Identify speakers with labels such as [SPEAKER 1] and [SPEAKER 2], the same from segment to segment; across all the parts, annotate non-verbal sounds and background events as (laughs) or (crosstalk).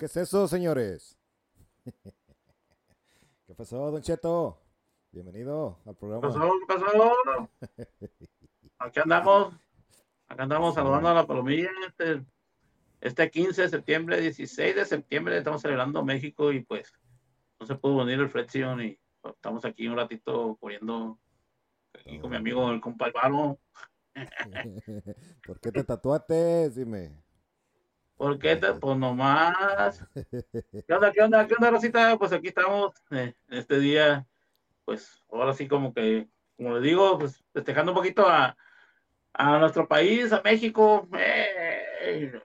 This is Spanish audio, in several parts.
[SPEAKER 1] ¿Qué es eso, señores? (laughs) ¿Qué pasó, Don Cheto? Bienvenido al programa.
[SPEAKER 2] ¿Qué pasó? ¿Qué pasó? (laughs) Aquí andamos. Acá andamos saludando a la palomilla. Este, este 15 de septiembre, 16 de septiembre, estamos celebrando México y pues no se pudo venir el Flexion y pues, estamos aquí un ratito corriendo aquí con mi amigo el compa Álvaro. (laughs)
[SPEAKER 1] ¿Por qué te tatuaste? Dime.
[SPEAKER 2] ¿Por qué te? Pues nomás. (laughs) ¿Qué onda, qué onda, qué onda, Rosita? Pues aquí estamos eh, en este día, pues ahora sí como que, como le digo, pues festejando un poquito a, a nuestro país, a México. Eh,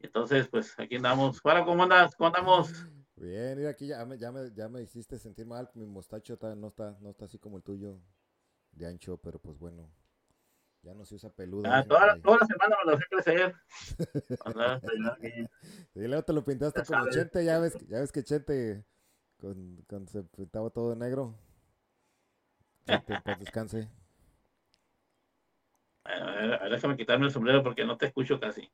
[SPEAKER 2] entonces, pues aquí andamos. Bueno, ¿cómo andas? ¿Cómo andamos?
[SPEAKER 1] Bien, mira aquí ya me, ya me, ya me hiciste sentir mal. Mi mostacho está- no, está, no está así como el tuyo, de ancho, pero pues bueno. Ya no se usa peludo.
[SPEAKER 2] Ah,
[SPEAKER 1] dicen
[SPEAKER 2] toda, la, toda la semana me lo hacía crecer. (laughs)
[SPEAKER 1] Y luego te lo pintaste
[SPEAKER 2] Ya
[SPEAKER 1] como
[SPEAKER 2] sabes.
[SPEAKER 1] Chente, ya ves, que- ya ves que Chente con, con- se pintaba todo de negro. Chente, en paz descanse.
[SPEAKER 2] A ver, a ver, déjame quitarme el sombrero porque no te escucho casi.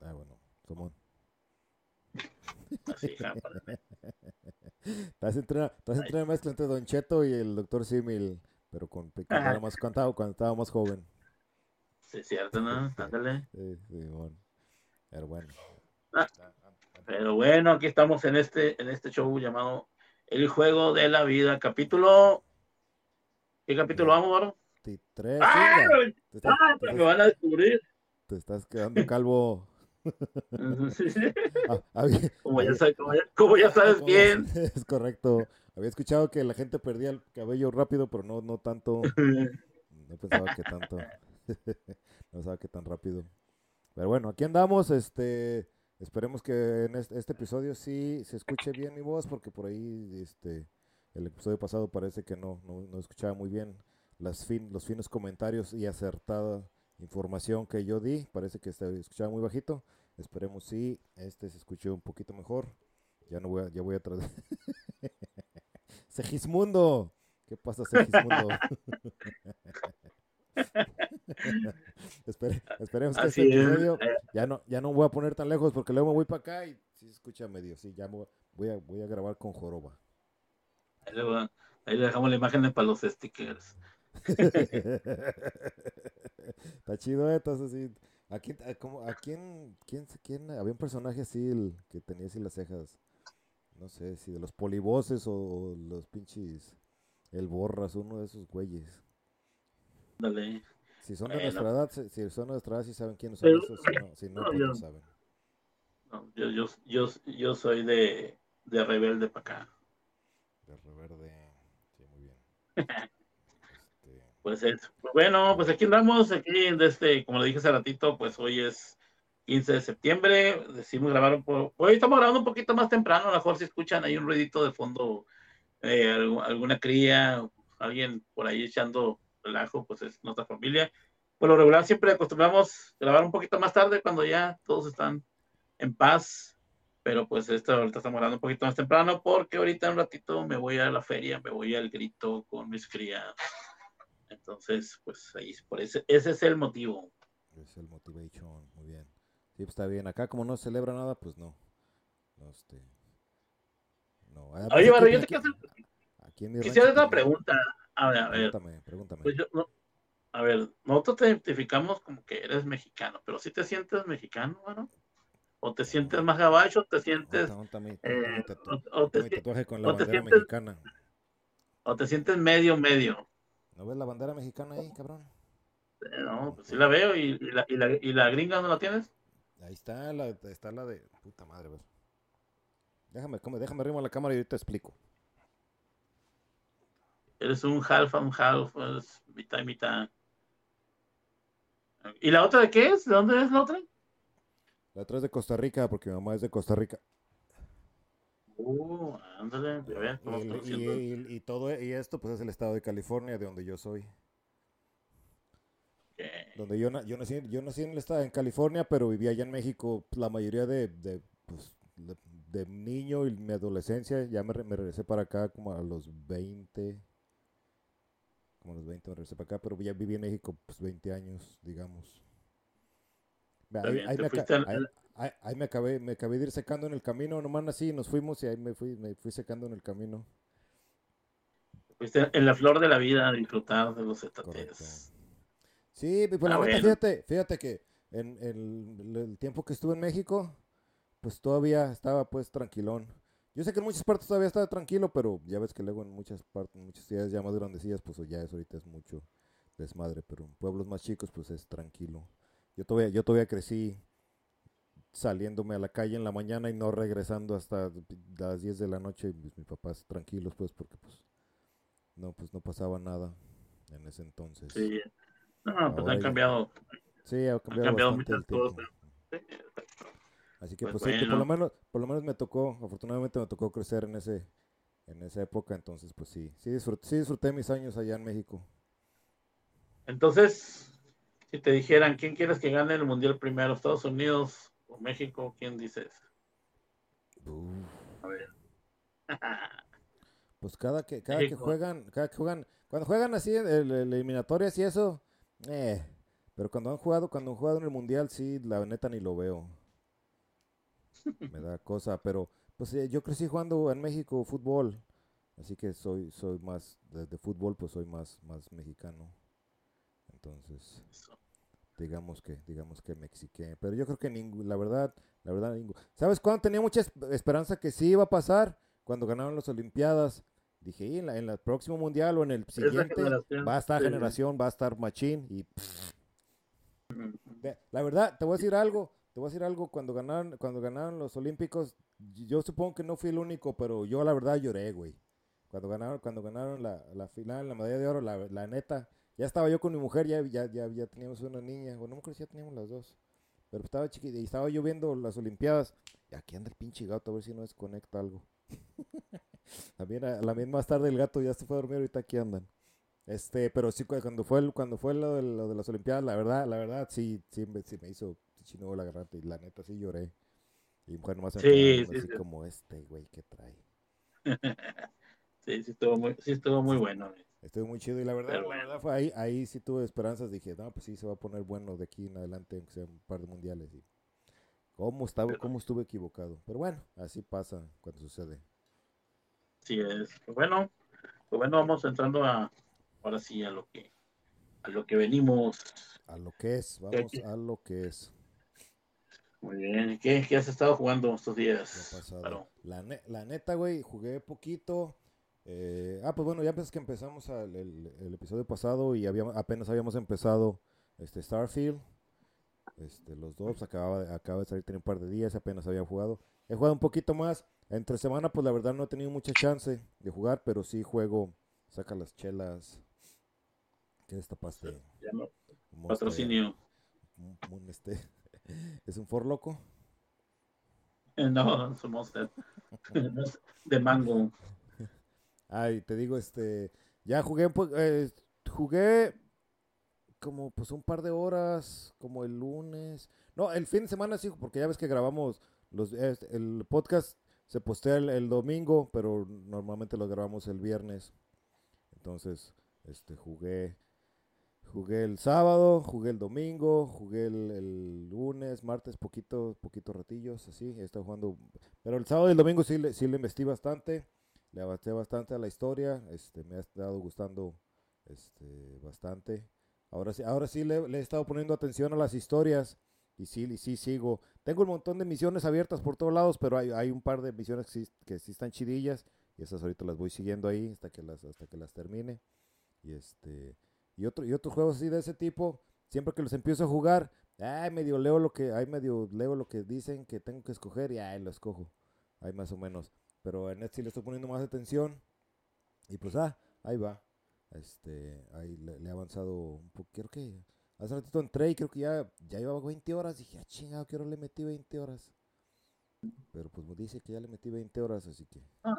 [SPEAKER 1] Ah, bueno, Simón.
[SPEAKER 2] Así, pues.
[SPEAKER 1] Estás entre, una mezcla entre Don Cheto y el Doctor Simil, pero con cuando, era más, cuando, cuando estaba más joven.
[SPEAKER 2] Sí, es cierto, ¿no? Ándale.
[SPEAKER 1] Sí, Simón. Pero bueno.
[SPEAKER 2] Ah. Pero bueno, aquí estamos en este, en este show llamado El Juego de la Vida, capítulo. ¿Qué capítulo vamos, Baro? ¡Ah!
[SPEAKER 1] chinga. Te estás,
[SPEAKER 2] ¡Ah!
[SPEAKER 1] te
[SPEAKER 2] Me van a descubrir.
[SPEAKER 1] te estás quedando calvo.
[SPEAKER 2] Sí, sí.
[SPEAKER 1] Ah, había-
[SPEAKER 2] Como ya sabes, como ya, como ya sabes
[SPEAKER 1] como-
[SPEAKER 2] bien. (laughs)
[SPEAKER 1] Es correcto. Había escuchado que la gente perdía el cabello rápido, pero no, no tanto. (laughs) No pensaba que tanto. (laughs) no pensaba que tan rápido. Pero bueno, aquí andamos. Este, esperemos que en este, episodio sí se escuche bien mi voz, porque por ahí, este, el episodio pasado parece que no, no, no escuchaba muy bien las fin, los finos comentarios y acertada información que yo di. Parece que se escuchaba muy bajito. Esperemos si este se escuche un poquito mejor. Ya no voy a, ya voy a. (laughs) Segismundo. ¿Qué pasa, Segismundo? (laughs) (laughs) Espere- esperemos que
[SPEAKER 2] Así
[SPEAKER 1] este
[SPEAKER 2] es.
[SPEAKER 1] episodio
[SPEAKER 2] Eh,
[SPEAKER 1] ya no, ya no voy a poner tan lejos porque luego me voy para acá y sí escucha medio. Sí, ya voy, voy a, voy a grabar con joroba.
[SPEAKER 2] Ahí le, va- ahí le dejamos la imagen para los stickers. (laughs)
[SPEAKER 1] Está chido, ¿eh? entonces sí. ¿A quién, a, cómo- a quién, quién, quién- había un personaje así el, que tenía así las cejas? No sé, si de los polivoces o, o los pinches, el borras, uno de esos güeyes.
[SPEAKER 2] Dale.
[SPEAKER 1] Si son de
[SPEAKER 2] Bueno.
[SPEAKER 1] nuestra edad, si- son de nuestra edad, sí saben quiénes son
[SPEAKER 2] Pero-
[SPEAKER 1] esos, si no, si no,
[SPEAKER 2] no,
[SPEAKER 1] pues
[SPEAKER 2] yo-
[SPEAKER 1] no saben.
[SPEAKER 2] No, yo, yo, yo, yo soy de, de rebelde para acá.
[SPEAKER 1] De reverde, sí, muy bien. (laughs) Este,
[SPEAKER 2] Pues es, pues bueno, pues aquí andamos, aquí desde, como le dije hace ratito, pues hoy es 15 de septiembre, decimos grabar un poco, hoy estamos grabando un poquito más temprano, a lo mejor si escuchan ahí un ruidito de fondo, eh, algu- alguna cría, alguien por ahí echando relajo, pues es nuestra familia. Por lo regular siempre acostumbramos grabar un poquito más tarde cuando ya todos están en paz, pero pues esta ahorita estamos grabando un poquito más temprano porque ahorita en un ratito me voy a la feria, me voy al grito con mis crías. Entonces, pues ahí, por ese, ese es el motivo.
[SPEAKER 1] Es el motivation, muy bien. Sí, pues está bien. Acá como no se celebra nada, pues no. No, este. No. Además,
[SPEAKER 2] Oye, Barro, yo te quiero hacer, quisiera hacer una
[SPEAKER 1] pues,
[SPEAKER 2] pregunta. A ver, a ver,
[SPEAKER 1] Pregúntame, pregúntame.
[SPEAKER 2] pues yo, no- a ver, nosotros te identificamos como que eres mexicano, pero si te sientes mexicano, ¿no? ¿O te sientes más gabacho? ¿Te sientes, eh, o, te, sientes-
[SPEAKER 1] mexicana.
[SPEAKER 2] o te sientes medio, medio?
[SPEAKER 1] ¿No ves la bandera mexicana ahí, cabrón?
[SPEAKER 2] Eh, No, pues sí la veo y, y la, y, la, y la gringa no la tienes.
[SPEAKER 1] Ahí está la, está la de. Puta madre, ver. Déjame, come- déjame arriba la cámara y yo te explico.
[SPEAKER 2] Eres un half and half, es mitad y mitad. ¿Y la otra de qué es? ¿De dónde es la otra?
[SPEAKER 1] La otra es de Costa Rica, porque mi mamá es de Costa Rica.
[SPEAKER 2] Uh, ándale, ya ves,
[SPEAKER 1] Y, y- y- y todo y esto pues es el estado de California, de donde yo soy.
[SPEAKER 2] que-
[SPEAKER 1] Donde yo, yo, nací, yo nací en el estado en California, pero vivía allá en México la mayoría de, de, pues, de, de niño y mi adolescencia. Ya me, me regresé para acá como a los 20. Como a los 20 me regresé para acá, pero ya viví en México pues 20 años, digamos. Ahí, me acabé, me acabé de ir secando en el camino, nomás así, nos fuimos y ahí me fui, me fui secando en el camino.
[SPEAKER 2] Fuiste en la flor de la vida disfrutar de los estates.
[SPEAKER 1] Sí, pues la fíjate, fíjate que en, el tiempo que estuve en México, pues todavía estaba pues tranquilón. Yo sé que en muchas partes todavía estaba tranquilo, pero ya ves que luego en muchas partes, en muchas ciudades ya más grandecillas, pues ya es ahorita es mucho desmadre, pero en pueblos más chicos pues es tranquilo. Yo todavía, yo todavía crecí saliéndome a la calle en la mañana y no regresando hasta las 10 de la noche, pues, mis papás tranquilos pues porque pues no, pues no pasaba nada en ese entonces.
[SPEAKER 2] Sí, no, pues han cambiado. Sí, ha cambiado, muchas cosas.
[SPEAKER 1] Así que pues, pues por lo menos, por lo menos me tocó, afortunadamente me tocó crecer en ese, en esa época, entonces pues sí, sí disfruté, sí disfruté mis años allá en México.
[SPEAKER 2] Entonces, si te dijeran, ¿quién quieres que gane el mundial primero? ¿Estados Unidos o México? ¿Quién dices? A ver. (laughs)
[SPEAKER 1] pues cada que, cada que juegan, cada que juegan, cuando juegan así en eliminatorias y eso, eh, pero cuando han jugado, cuando han jugado en el mundial, sí, la neta ni lo veo. Me (laughs) da cosa, pero pues eh, yo crecí jugando en México fútbol, así que soy soy más de, fútbol, pues soy más más mexicano. Entonces, digamos que digamos que mexiqué, pero yo creo que ningún, la verdad, la verdad ¿Sabes cuándo tenía mucha esperanza que sí iba a pasar? Cuando ganaron las Olimpiadas. Dije, en, la, en el próximo mundial o en el siguiente va a estar generación, va a estar machín y la verdad, te voy a decir algo, te voy a decir algo, cuando ganaron, cuando ganaron los Olímpicos, yo supongo que no fui el único, pero yo la verdad lloré, güey. Cuando ganaron, cuando ganaron la, la final, la medalla de oro, la, la, neta, ya estaba yo con mi mujer, ya, ya, ya, ya teníamos una niña, bueno, no me acuerdo si ya teníamos las dos, pero estaba chiquita y estaba yo viendo las Olimpiadas, y aquí anda el pinche gato, a ver si no desconecta algo. (laughs) También a la misma tarde el gato ya se fue a dormir, ahorita aquí andan. Este, pero sí, cuando fue, cuando fue lo de, lo de las Olimpiadas, la verdad, la verdad, sí, sí, sí me hizo chino la garganta y la neta sí lloré. Y mujer nomás sí, sí, así como este, güey, ¿qué trae? (laughs)
[SPEAKER 2] sí, sí estuvo muy, sí estuvo muy bueno.
[SPEAKER 1] Estuvo muy chido y la verdad, la verdad fue ahí, ahí sí tuve esperanzas, dije, no, pues sí se va a poner bueno de aquí en adelante, aunque sea un par de mundiales. Y cómo estaba, cómo estuve equivocado. Pero bueno, así pasa cuando sucede.
[SPEAKER 2] Sí es. Pues bueno, pues bueno, vamos entrando a ahora sí a lo que a lo que venimos.
[SPEAKER 1] A lo que es, vamos a lo que es.
[SPEAKER 2] Muy bien, ¿qué, qué has estado jugando estos días?
[SPEAKER 1] La, la, neta, güey, jugué poquito. Eh, ah, pues bueno, ya pensé que empezamos el, episodio pasado y habíamos, apenas habíamos empezado este Starfield. Este, los dos, acababa, de, acaba de salir, tenía un par de días, apenas había jugado. He jugado un poquito más. Entre semana, pues la verdad no he tenido mucha chance de jugar, pero sí juego, saca las chelas, ¿Qué destapaste?
[SPEAKER 2] Patrocinio.
[SPEAKER 1] este, ¿Es un for loco? (laughs)
[SPEAKER 2] No, es un monster. (laughs) de mango.
[SPEAKER 1] Ay, te digo, este, ya jugué, eh, jugué como pues un par de horas, como el lunes. No, el fin de semana sí, porque ya ves que grabamos los, el podcast se postea el, domingo, pero normalmente lo grabamos el viernes. Entonces, este, jugué Jugué el sábado, jugué el domingo, jugué el, lunes, martes, poquito, poquito ratillos, así, he estado jugando. Pero el sábado y el domingo sí le, sí le investigué bastante, le avancé bastante a la historia, este, me ha estado gustando este, bastante. Ahora sí, ahora sí le, he estado poniendo atención a las historias y sí, sí sigo. Tengo un montón de misiones abiertas por todos lados, pero hay, hay un par de misiones que sí, que sí están chidillas y esas ahorita las voy siguiendo ahí hasta que las, hasta que las termine. Y este y, otro, y otros juegos así de ese tipo, siempre que los empiezo a jugar, ay, medio leo lo que, ay, medio leo lo que dicen que tengo que escoger y ay, lo escojo. Ahí más o menos. Pero en este le estoy poniendo más atención. Y pues, ah, ahí va. Este, ahí le, he avanzado un poco. Creo que hace ratito entré y creo que ya, ya llevaba 20 horas. Dije, ah, chingado, quiero le metí 20 horas. Pero pues me dice que ya le metí 20 horas, así que.
[SPEAKER 2] Ah,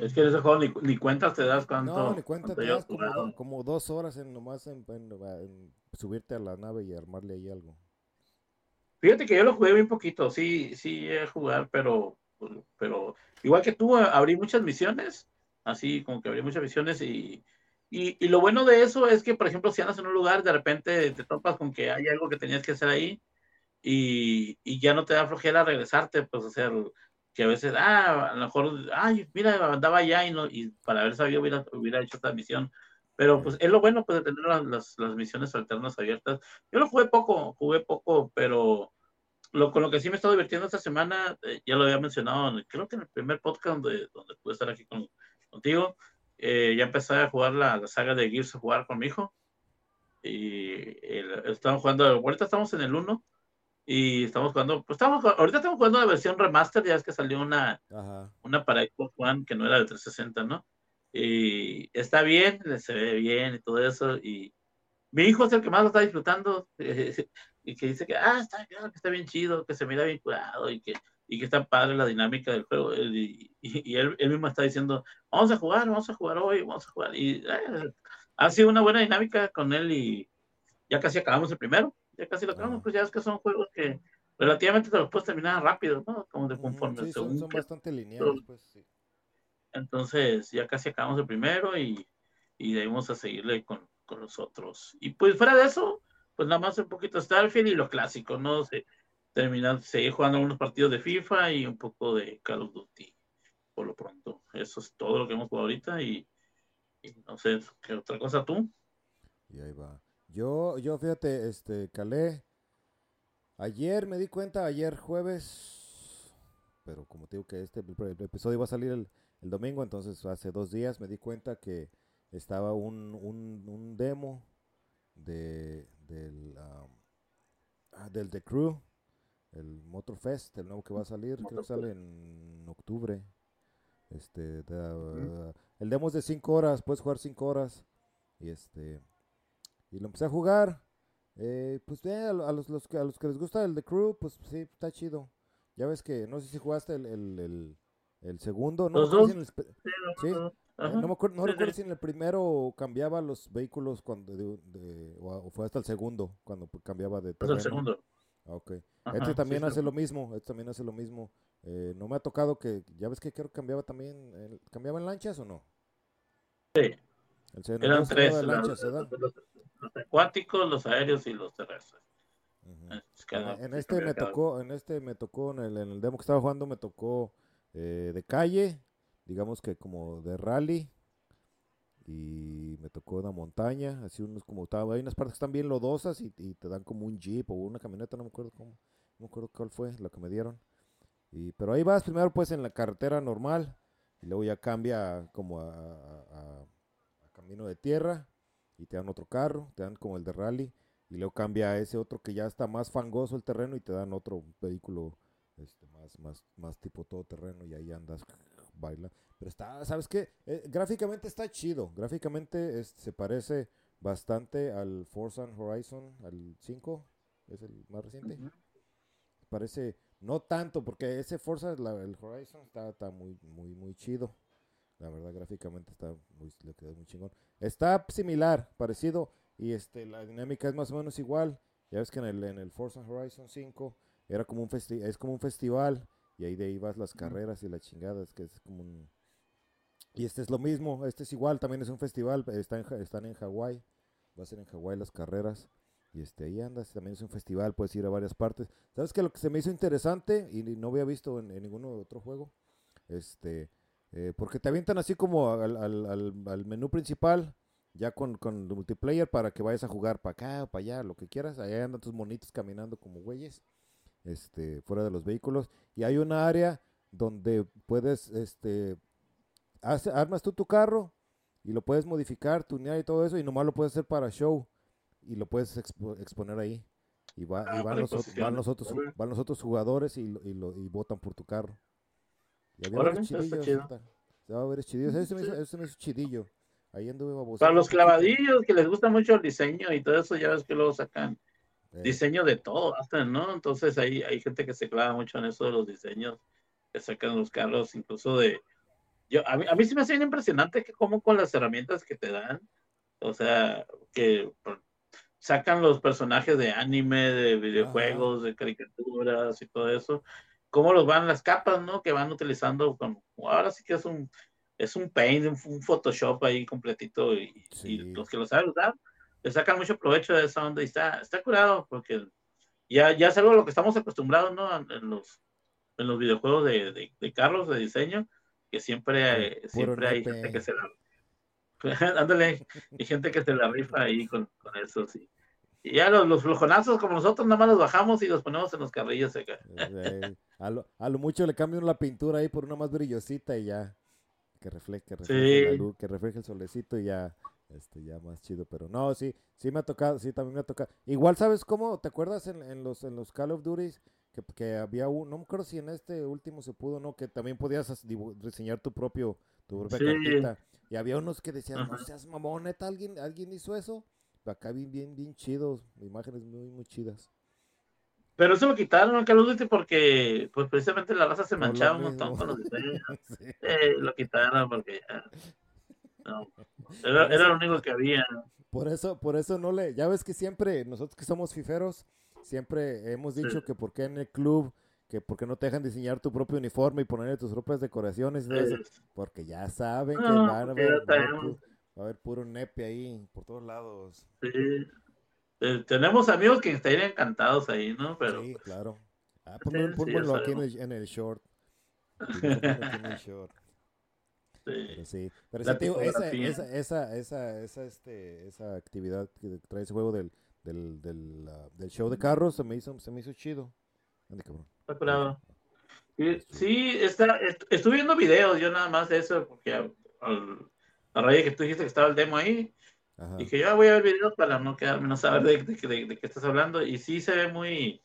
[SPEAKER 2] es que en ese juego ni, ni cuentas te das cuánto.
[SPEAKER 1] No, ni cuentas te das como, dos horas en nomás en, subirte a la nave y armarle ahí algo.
[SPEAKER 2] Fíjate que yo lo jugué bien poquito, sí, sí a jugar, pero, pero igual que tú, abrí muchas misiones, así como que abrí muchas misiones y, y, lo bueno de eso es que, por ejemplo, si andas en un lugar, de repente te topas con que hay algo que tenías que hacer ahí y, y ya no te da flojera regresarte, pues, o sea, que a veces, ah, a lo mejor, ay, mira, andaba allá y, no, y para haber sabido hubiera, hubiera hecho esta misión. Pero pues es lo bueno pues, de tener las, las, misiones alternas abiertas. Yo lo jugué poco, jugué poco, pero lo, con lo que sí me estado divirtiendo esta semana, eh, ya lo había mencionado, creo que en el primer podcast donde, donde pude estar aquí con, contigo, eh, ya empecé a jugar la, la, saga de Gears of War con mi hijo. Y estamos jugando, ahorita estamos en el 1 y estamos jugando, pues estamos, ahorita estamos jugando la versión remaster, ya es que salió una, una para Xbox One que no era de 360, ¿no? Y está bien, se ve bien y todo eso. Y mi hijo es el que más lo está disfrutando (laughs) y que dice que, ah, está, que está bien chido, que se mira bien cuidado y que, y que está padre la dinámica del juego. Y, y, él, él, mismo está diciendo, vamos a jugar, vamos a jugar hoy, vamos a jugar. Y eh, ha sido una buena dinámica con él y ya casi acabamos el primero, ya casi lo acabamos, pues ya es que son juegos que relativamente te los puedes terminar rápido, ¿no? Como de conforme.
[SPEAKER 1] Sí, son, son bastante lineales, pues sí.
[SPEAKER 2] Entonces ya casi acabamos el primero y, y debemos a seguirle con, con, los otros. Y pues fuera de eso, pues nada más un poquito Starfield y lo clásico, ¿no? Se, terminar, seguir jugando algunos partidos de FIFA y un poco de Call of Duty, por lo pronto. Eso es todo lo que hemos jugado ahorita y, no sé, ¿qué otra cosa tú?
[SPEAKER 1] Y ahí va. Yo, yo fíjate, este, calé. Ayer me di cuenta, ayer jueves, pero como te digo que este el episodio iba a salir el, el domingo, entonces hace dos días me di cuenta que estaba un, un, demo de, del, ah, del The Crew, el Motorfest, el nuevo que va a salir, creo que sale en octubre. Este, el demo es de 5 horas, puedes jugar 5 horas. Y este y lo empecé a jugar. Eh, pues eh, a, los, los, a los que les gusta el The Crew, pues sí, está chido. Ya ves que, no sé si jugaste el, el el segundo, no, si en el, sí, eh, no, me acuerdo, no recuerdo si en el primero cambiaba los vehículos cuando de, o fue hasta el segundo cuando cambiaba de
[SPEAKER 2] terreno. el segundo.
[SPEAKER 1] Ah, ok. este también hace lo mismo, este también hace lo mismo. Eh, no me ha tocado que, ya ves que creo que cambiaba también, ¿cambiaba en lanchas o no?
[SPEAKER 2] Sí. El Eran tres, lanchas, los, los, acuáticos, los aéreos y los terrestres.
[SPEAKER 1] en este me tocó, en este me tocó, en el, en el demo que estaba jugando me tocó eh, de calle, digamos que como de rally. Y me tocó una montaña, así unos como estaba, hay unas partes que están bien lodosas y, te dan como un jeep o una camioneta, no me acuerdo cómo, no me acuerdo cuál fue la que me dieron. Y, pero ahí vas primero pues en la carretera normal y luego ya cambia como a, a camino de tierra y te dan otro carro, te dan como el de rally y luego cambia a ese otro que ya está más fangoso el terreno y te dan otro vehículo este, más, más, más tipo todoterreno y ahí andas, baila. Pero está, ¿sabes qué? Eh, gráficamente está chido, gráficamente se parece bastante al Forza Horizon, al 5, es el más reciente. Parece, no tanto, porque ese Forza, el Horizon, está, está muy, muy, muy chido. La verdad, gráficamente está muy, le quedó muy chingón. Está similar, parecido, y este, la dinámica es más o menos igual. Ya ves que en el, en el Forza Horizon 5 era como un festi es como un festival y ahí de ahí vas las carreras y las chingadas, que es como un... Y este es lo mismo, este es igual, también es un festival, está en, están en Hawái, va a ser en Hawái las carreras, y este ahí andas, también es un festival, puedes ir a varias partes. ¿Sabes qué? Lo que se me hizo interesante, y no había visto en, en ningún otro juego, este, eh, porque te avientan así como al, al, al, menú principal, ya con, con multiplayer para que vayas a jugar para acá o para allá, lo que quieras, allá andan tus monitos caminando como güeyes este, fuera de los vehículos. Y hay una área donde puedes, este, armas tú tu carro y lo puedes modificar, tunear y todo eso, y nomás lo puedes hacer para show y lo puedes exponer ahí. Y, va, y van, los, van, los, otros, van los otros jugadores y, y, lo, y votan por tu carro. Y había varios chidillos. Se va a ver chidillos. Ese me hizo, ese me hizo chidillo. Ahí anduve
[SPEAKER 2] Para los clavadillos que les gusta mucho el diseño y todo eso, ya ves que luego sacan eh. diseño de todo, hasta, ¿no? Entonces hay, hay gente que se clava mucho en eso de los diseños, que sacan los carros, incluso de... Yo, a, mí, a mí sí me hace bien impresionante que como con las herramientas que te dan, o sea, que sacan los personajes de anime, de videojuegos, de caricaturas y todo eso, cómo los van las capas, ¿no? Que van utilizando con, ahora sí que es un, es un paint, un, Photoshop ahí completito y, y los que lo saben usar le sacan mucho provecho de esa onda y está, está curado porque ya, ya es algo a lo que estamos acostumbrados, ¿no? En los, en los videojuegos de, de, de carros, de diseño, que siempre, siempre hay gente que se la... (laughs) Ándale, hay gente que se la rifa ahí con, con eso, sí. Y ya los, los, flojonazos como nosotros nada más los bajamos y los ponemos en los carrillos acá.
[SPEAKER 1] a, lo, a, lo, mucho le cambian la pintura ahí por una más brillosita y ya. Que refleje, que refleje la luz, que refleje el solecito y ya, este, ya más chido. Pero no, sí, sí me ha tocado, sí también me ha tocado. Igual, ¿sabes cómo? ¿Te acuerdas en, en los, en los Call of Duty que, que había un, no me acuerdo si en este último se pudo, ¿no? Que también podías diseñar tu propio, tu propia sí. cartita. Y había unos que decían, no seas mamón, ¿neta alguien, alguien hizo eso? Acá bien, bien, bien chidos, imágenes muy, muy chidas.
[SPEAKER 2] Pero eso lo quitaron en Call of Duty porque, pues precisamente la raza se manchaba un montón con los diseños. (laughs) sí. eh, lo quitaron porque ya. No, era, era, lo único que había.
[SPEAKER 1] Por eso, por eso no le, ya ves que siempre, nosotros que somos fiferos, siempre hemos dicho sí. que por qué en el club, que por qué no te dejan diseñar tu propio uniforme y ponerle tus propias decoraciones eso, porque ya saben no, que van a ver, Va a haber puro nepe ahí, por todos lados.
[SPEAKER 2] Sí. Eh, tenemos amigos que estarían encantados ahí, ¿no? Pero,
[SPEAKER 1] sí, claro. Ah, ponlo, ponlo aquí en el, en el short. En el short. Sí. Pero sí, pero sí, tío, esa, esa, esa, esa, esa, este, esa actividad que trae ese juego del, del, del, uh, del show de carros se me hizo, se me hizo chido. Ande, cabrón.
[SPEAKER 2] Está curado. Sí, sí está, est estuve viendo videos yo nada más de eso, porque al, a raíz de que tú dijiste que estaba el demo ahí, Ajá. dije yo voy a ver videos para no quedarme, no saber de, de, de, de, qué estás hablando. Y sí se ve muy,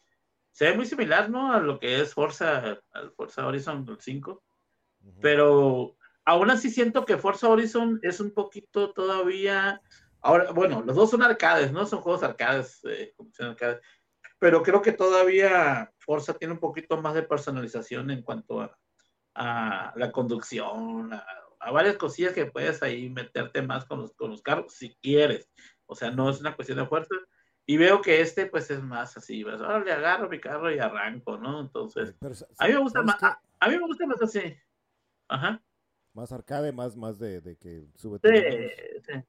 [SPEAKER 2] se ve muy similar, ¿no? A lo que es Forza, al Forza Horizon 5. Uh -huh. Pero aún así siento que Forza Horizon es un poquito todavía. Ahora, bueno, los dos son arcades, ¿no? Son juegos arcades, eh, arcades. Pero creo que todavía Forza tiene un poquito más de personalización en cuanto a, a la conducción, a, a varias cosillas que puedes ahí meterte más con los, con los carros si quieres. O sea, no es una cuestión de fuerza. Y veo que este, pues, es más así. Ahora le agarro mi carro y arranco, ¿no? Entonces, Pero, a mí me gusta más. A, a, mí me gusta más así. Ajá.
[SPEAKER 1] Más arcade, más, más de, de que sube.
[SPEAKER 2] Sí, sí,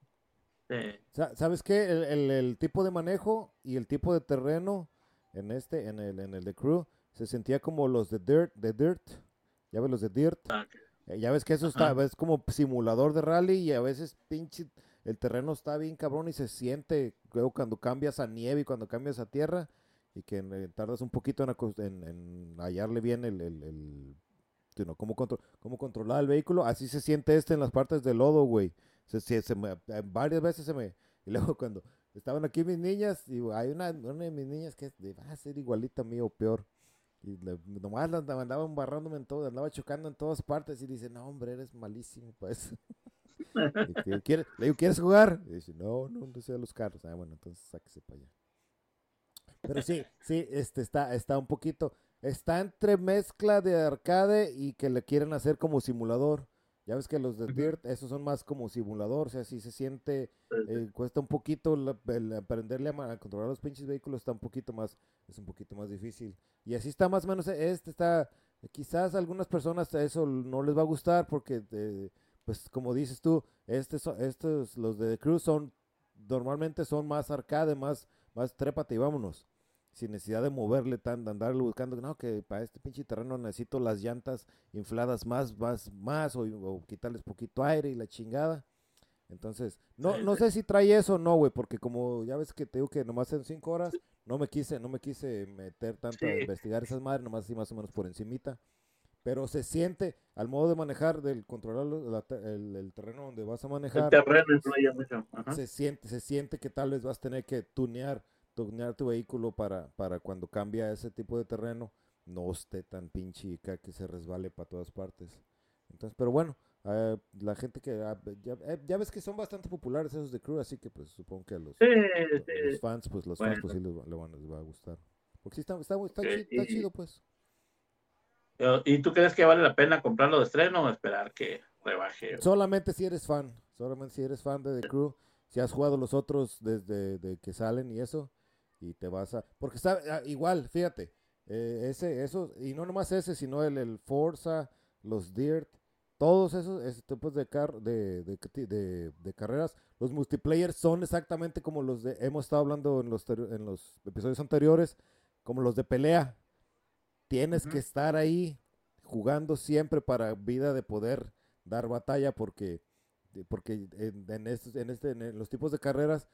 [SPEAKER 1] sí. ¿Sabes qué? El, el, el, tipo de manejo y el tipo de terreno en este, en el, en el de Crew, se sentía como los de Dirt, de Dirt. Ya ves los de Dirt. Okay. Eh, ya ves que eso está, es como simulador de rally y a veces pinche el terreno está bien cabrón y se siente luego cuando cambias a nieve y cuando cambias a tierra y que eh, tardas un poquito en, en, en hallarle bien el, el, el you know, cómo, contro cómo, controlar el vehículo. Así se siente este en las partes de lodo, güey. Se, se, se me, eh, varias veces se me... (laughs) Y luego cuando estaban aquí mis niñas, y hay una, una de mis niñas que va a ser igualita a mí o peor. Y le, nomás andaba embarrándome en todo, andaba chocando en todas partes y dice, no, hombre, eres malísimo para eso. (laughs) ¿Quiere, le digo, ¿quieres jugar? Y dice, no, no, no sé los carros. Ah, bueno, entonces sáquese para allá. Pero sí, sí, este está, está un poquito, está entre mezcla de arcade y que le quieren hacer como simulador. Ya ves que los de Dirt, esos son más como simulador, o sea, si se siente, eh, cuesta un poquito la, el aprenderle a, a, controlar los pinches vehículos, está un poquito más, es un poquito más difícil. Y así está más o menos, este está, quizás a algunas personas eso no les va a gustar porque, eh, pues como dices tú, este, estos, los de Cruz son, normalmente son más arcade, más, más trépate y vámonos sin necesidad de moverle tan, de andarle buscando, no, que para este pinche terreno necesito las llantas infladas más, más, más, o, o quitarles poquito aire y la chingada. Entonces, no, no sé si trae eso o no, güey, porque como ya ves que te digo que nomás en cinco horas, no me quise, no me quise meter tanto sí. a investigar esas madres, nomás así más o menos por encimita. Pero se siente, al modo de manejar, del controlar la, el, el, terreno donde vas a manejar.
[SPEAKER 2] El terreno mucho.
[SPEAKER 1] Se siente, se siente que tal vez vas a tener que tunear tunear tu vehículo para, para cuando cambia ese tipo de terreno no esté tan pinche que se resbale para todas partes. Entonces, pero bueno, eh, la gente que ah, ya, eh, ya, ves que son bastante populares esos de crew, así que pues supongo que a los,
[SPEAKER 2] sí,
[SPEAKER 1] los,
[SPEAKER 2] sí.
[SPEAKER 1] los fans, pues los bueno. fans pues sí les, les, va a gustar. Porque sí está, está, está, chido, está chido, pues.
[SPEAKER 2] ¿Y tú crees que vale la pena comprarlo de estreno o esperar que rebaje?
[SPEAKER 1] Solamente si eres fan, solamente si eres fan de The Crew, si has jugado los otros desde de que salen y eso, y te vas a... Porque está ah, igual, fíjate, eh, ese, eso, y no nomás ese, sino el, el Forza, los Dirt, todos esos, esos tipos de, car de, de, de, de, carreras, los multiplayer son exactamente como los de, hemos estado hablando en los, en los episodios anteriores, como los de pelea. Tienes que estar ahí jugando siempre para vida de poder dar batalla porque, porque en, estos, en, este, en los tipos de carreras,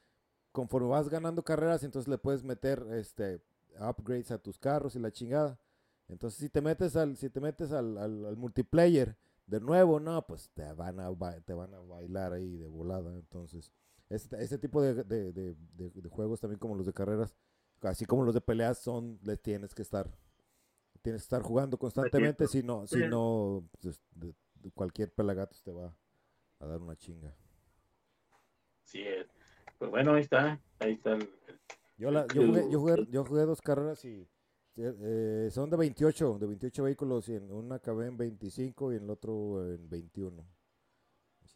[SPEAKER 1] conforme vas ganando carreras, entonces le puedes meter este upgrades a tus carros y la chingada. Entonces si te metes al, si te metes al, al, multiplayer de nuevo, no, pues te van a te van a bailar ahí de volada. Entonces, este, este tipo de, de, de, juegos también como los de carreras, así como los de peleas son, les tienes que estar tienes que estar jugando constantemente, si no, si no, pues, cualquier pelagato te va a dar una chinga.
[SPEAKER 2] Sí, pues bueno, ahí está, ahí está el,
[SPEAKER 1] yo, la, yo, jugué, yo, jugué, yo jugué dos carreras y eh, son de 28, de 28 vehículos y en una acabé en 25 y en el otro en 21.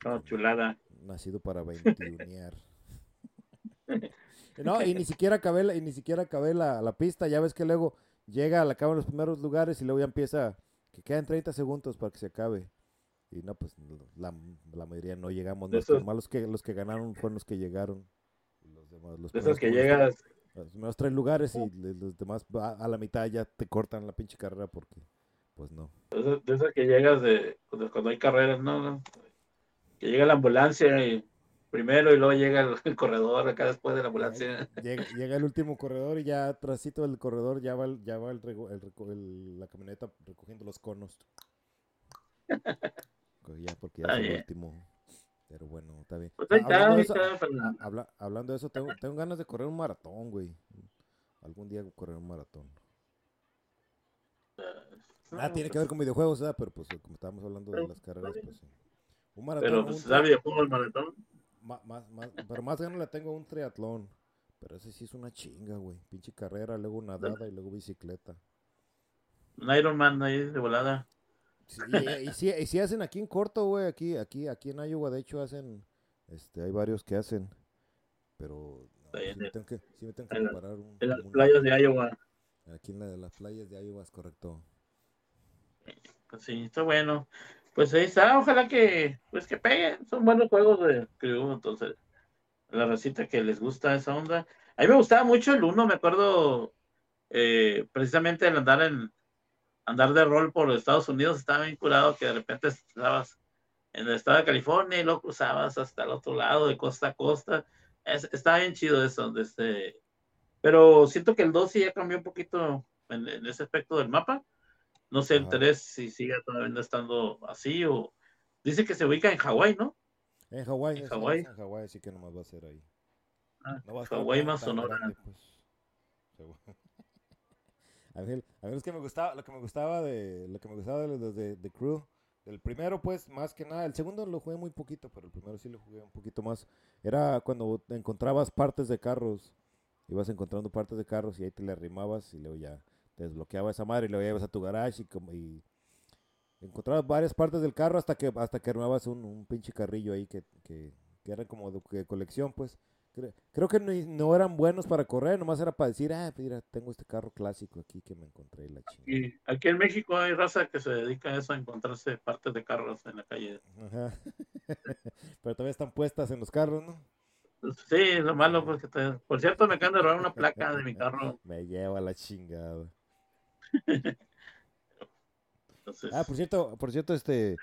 [SPEAKER 2] Oh, chulada.
[SPEAKER 1] Nacido para 21 (laughs) no, y ni siquiera acabé, la, y ni siquiera acabé la, la pista, ya ves que luego llega, la acaba en los primeros lugares y luego ya empieza, que quedan 30 segundos para que se acabe. Y no, pues la, la mayoría no llegamos. Los, que, los que ganaron fueron los que llegaron.
[SPEAKER 2] Los demás, los esos que llegas.
[SPEAKER 1] Los primeros tres lugares y los demás a, la mitad ya te cortan la pinche carrera porque, pues no.
[SPEAKER 2] De esos que llegas de cuando hay carreras, ¿no? Que llega la ambulancia y primero y luego llega el, corredor acá después de la ambulancia.
[SPEAKER 1] Llega, el último corredor y ya trasito del corredor ya va, ya va el, el, la camioneta recogiendo los conos. (laughs) ya porque ya es el último. Pero bueno, está bien. Pues hablando, de eso, hablando, de eso, tengo, tengo ganas de correr un maratón, güey. Algún día correr un maratón. Ah, tiene que ver con videojuegos, ¿verdad? Pero pues como estábamos hablando de las carreras, pues sí.
[SPEAKER 2] Un maratón. Pero pues da videojuego el maratón.
[SPEAKER 1] Más, más, pero más ganas le tengo un triatlón. Pero ese sí es una chinga, güey. Pinche carrera, luego nadada y luego bicicleta.
[SPEAKER 2] Un Ironman ahí de volada.
[SPEAKER 1] Sí, y, si, y si hacen aquí en corto, güey. Aquí, aquí, aquí en Iowa, de hecho, hacen. Este, hay varios que hacen. Pero. No, sí, me tengo que, sí me tengo que preparar un.
[SPEAKER 2] En las playas de Iowa.
[SPEAKER 1] Aquí en la de las playas de Iowa es correcto.
[SPEAKER 2] Pues sí, está bueno. Pues ahí está, ojalá que, pues que peguen, son buenos juegos de crew, entonces, la recita que les gusta esa onda. A mí me gustaba mucho el uno, me acuerdo, eh, precisamente el andar en, andar de rol por los Estados Unidos, estaba bien curado que de repente estabas en el estado de California y lo cruzabas hasta el otro lado, de costa a costa. estaba bien chido eso, este pero siento que el 2 sí ya cambió un poquito en, en ese aspecto del mapa no sé el 3 si sigue todavía estando así o dice que se ubica en Hawái, ¿no?
[SPEAKER 1] En Hawái, en Hawái. En Hawái sí que nomás va a ser ahí.
[SPEAKER 2] Ah, no Hawái más Sonora. pues.
[SPEAKER 1] A, mí, mí, que me gustaba, lo que me gustaba de lo que me gustaba de de, Crew, el primero pues más que nada, el segundo lo jugué muy poquito, pero el primero sí lo jugué un poquito más. Era cuando encontrabas partes de carros, ibas encontrando partes de carros y ahí te le arrimabas y luego ya desbloqueaba esa madre y lo llevas a tu garage y, como, y encontrabas varias partes del carro hasta que hasta que armabas un, un pinche carrillo ahí que, que era como de, colección, pues. Creo, que no, eran buenos para correr, nomás era para decir, ah, mira, tengo este carro clásico aquí que me encontré la
[SPEAKER 2] Y aquí en México hay raza que se dedica a eso, a encontrarse partes de carros en la calle. Ajá. (laughs)
[SPEAKER 1] Pero todavía están puestas en los carros, ¿no?
[SPEAKER 2] Sí, lo malo, porque por cierto, me acaban de robar una placa de mi carro. (laughs)
[SPEAKER 1] me lleva la chingada. Ah, por cierto, por cierto, este,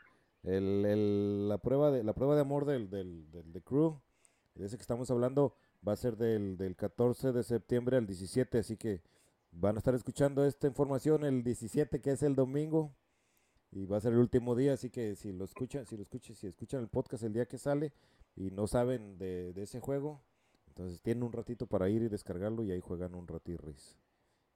[SPEAKER 1] el, la prueba de la prueba de amor del, del, del, de Crew, ese que estamos hablando, va a ser del, del 14 de septiembre al 17, así que van a estar escuchando esta información el 17, que es el domingo, y va a ser el último día, así que si lo escuchan, si lo escuchan, si escuchan el podcast el día que sale y no saben de, de ese juego, entonces tienen un ratito para ir y descargarlo y ahí juegan un ratirris.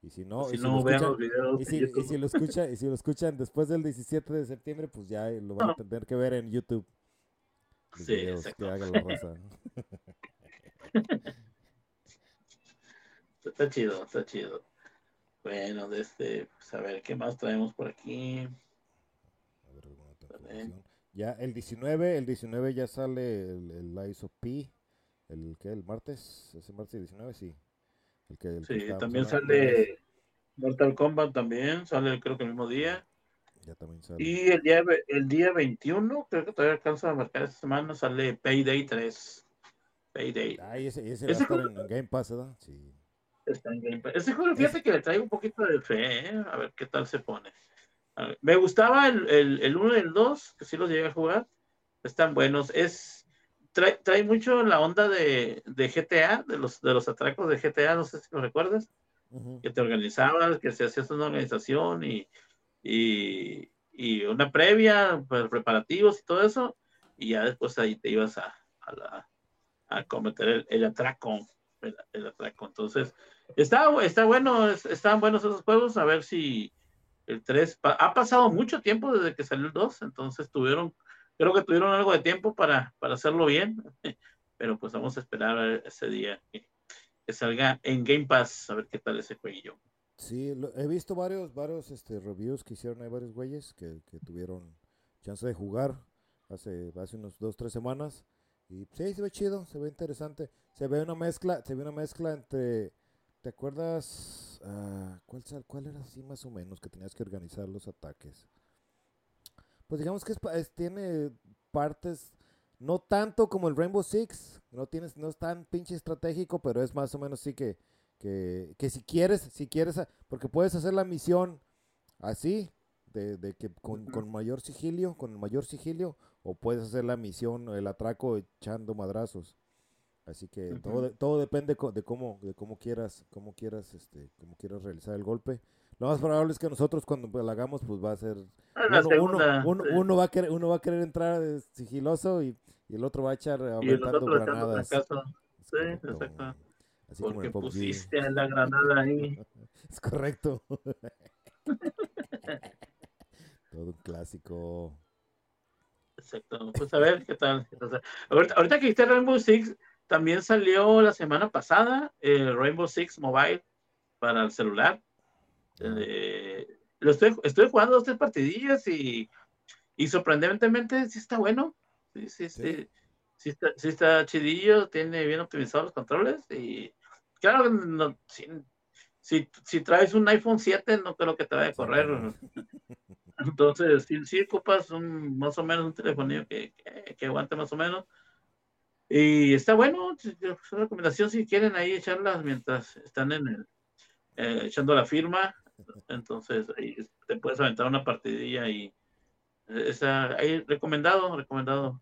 [SPEAKER 1] Y si no, y si, lo escuchan, y si, y si, lo escuchan, y si lo escuchan después del 17 de septiembre, pues ya lo van a tener que ver en YouTube.
[SPEAKER 2] Sí, videos que haga la raza. (laughs) está chido, está chido. Bueno, de este, pues a ver, ¿qué más traemos por aquí?
[SPEAKER 1] A ver, ya el 19, el 19 ya sale el, el ISOP, el que el martes, ese martes 19, sí
[SPEAKER 2] sí, también sale Mortal Kombat también, sale creo que el mismo día.
[SPEAKER 1] Ya también sale.
[SPEAKER 2] Y el día, el día 21, creo que todavía alcanza a marcar esta semana, sale Payday 3. Payday.
[SPEAKER 1] Ah, ese, ese, va a estar en, Game Pass, ¿verdad? Sí.
[SPEAKER 2] Está en Game Pass. Ese juego, fíjate que le traigo un poquito de fe, ¿eh? a ver qué tal se pone. me gustaba el, el, el 1 y el 2, que sí los llegué a jugar. Están buenos. Es, trae, trae mucho la onda de, de, GTA, de los, de los atracos de GTA, no sé si lo recuerdas. Que te organizabas, que se hacía una organización y, y, una previa, pues, preparativos y todo eso. Y ya después ahí te ibas a, a, cometer el, atraco el, atraco. Entonces, está, está bueno, están buenos esos juegos, a ver si el 3, ha pasado mucho tiempo desde que salió el 2, entonces tuvieron, creo que tuvieron algo de tiempo para, para hacerlo bien, (laughs) pero pues vamos a esperar ese día que, salga en Game Pass, a ver qué tal ese jueguillo.
[SPEAKER 1] Sí, he visto varios, varios este, reviews que hicieron, hay varios güeyes que, que tuvieron chance de jugar hace, hace unos dos, tres semanas. Y sí, se ve chido, se ve interesante. Se ve una mezcla, se ve una mezcla entre, ¿te acuerdas? Uh, ¿cuál, ¿Cuál era así más o menos que tenías que organizar los ataques? Pues digamos que es, tiene partes, no tanto como el Rainbow Six, no tienes, no es tan pinche estratégico, pero es más o menos sí que, que, que si quieres, si quieres, porque puedes hacer la misión así, de, de que con, con mayor sigilio, con mayor sigilio, o puedes hacer la misión, el atraco echando madrazos. Así que todo, todo depende de cómo, de cómo quieras, cómo quieras, este, cómo quieras realizar el golpe. Lo más probable es que nosotros cuando lo hagamos, pues va a ser uno, uno, va a querer, uno va a querer entrar sigiloso y, y el otro va a echar aumentando granadas.
[SPEAKER 2] Sí, exacto. Así Porque como pusiste la granada ahí. (laughs)
[SPEAKER 1] es correcto. (laughs) Todo un clásico.
[SPEAKER 2] Exacto. Pues a ver qué tal. Ahorita, que dijiste Rainbow Six, también salió la semana pasada el Rainbow Six Mobile para el celular. Eh, lo estoy, estoy jugando dos tres partidillas y, y sorprendentemente sí está bueno. Sí, sí, sí. Sí, está, sí está chidillo, tiene bien optimizados los controles y claro, no, si, si, traes un iPhone 7 no creo que te vaya a correr (laughs) Entonces, si, si ocupas un, más o menos un telefonillo que, que, aguante más o menos. Y está bueno, es una recomendación si quieren ahí echarlas mientras están en el, eh, echando la firma. Entonces, ahí te puedes aventar una partidilla y está ahí recomendado, recomendado.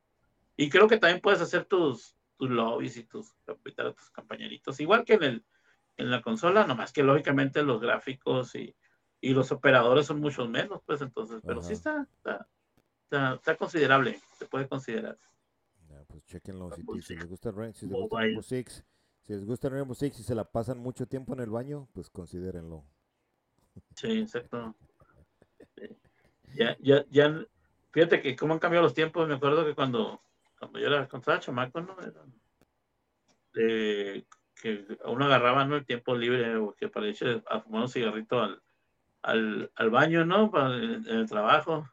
[SPEAKER 2] Y creo que también puedes hacer tus, tus lobbies y tus, tus compañeritos, igual que en el en la consola, nomás que lógicamente los gráficos y, y los operadores son muchos menos, pues entonces, pero sí está, está, está, considerable, se puede considerar.
[SPEAKER 1] pues chequenlo, si, si, les gusta, si les gusta Rainbow Six, si les gusta Rainbow Six y se la pasan mucho tiempo en el baño, pues considérenlo.
[SPEAKER 2] Sí, exacto. (laughs) Ya, ya, ya, fíjate que cómo han cambiado los tiempos, me acuerdo que cuando, cuando yo era, cuando estaba chamaco, ¿no? que uno agarraba ¿no? el tiempo libre o que para irse a fumar un cigarrito al, al, al baño, ¿no? Para, en, el trabajo.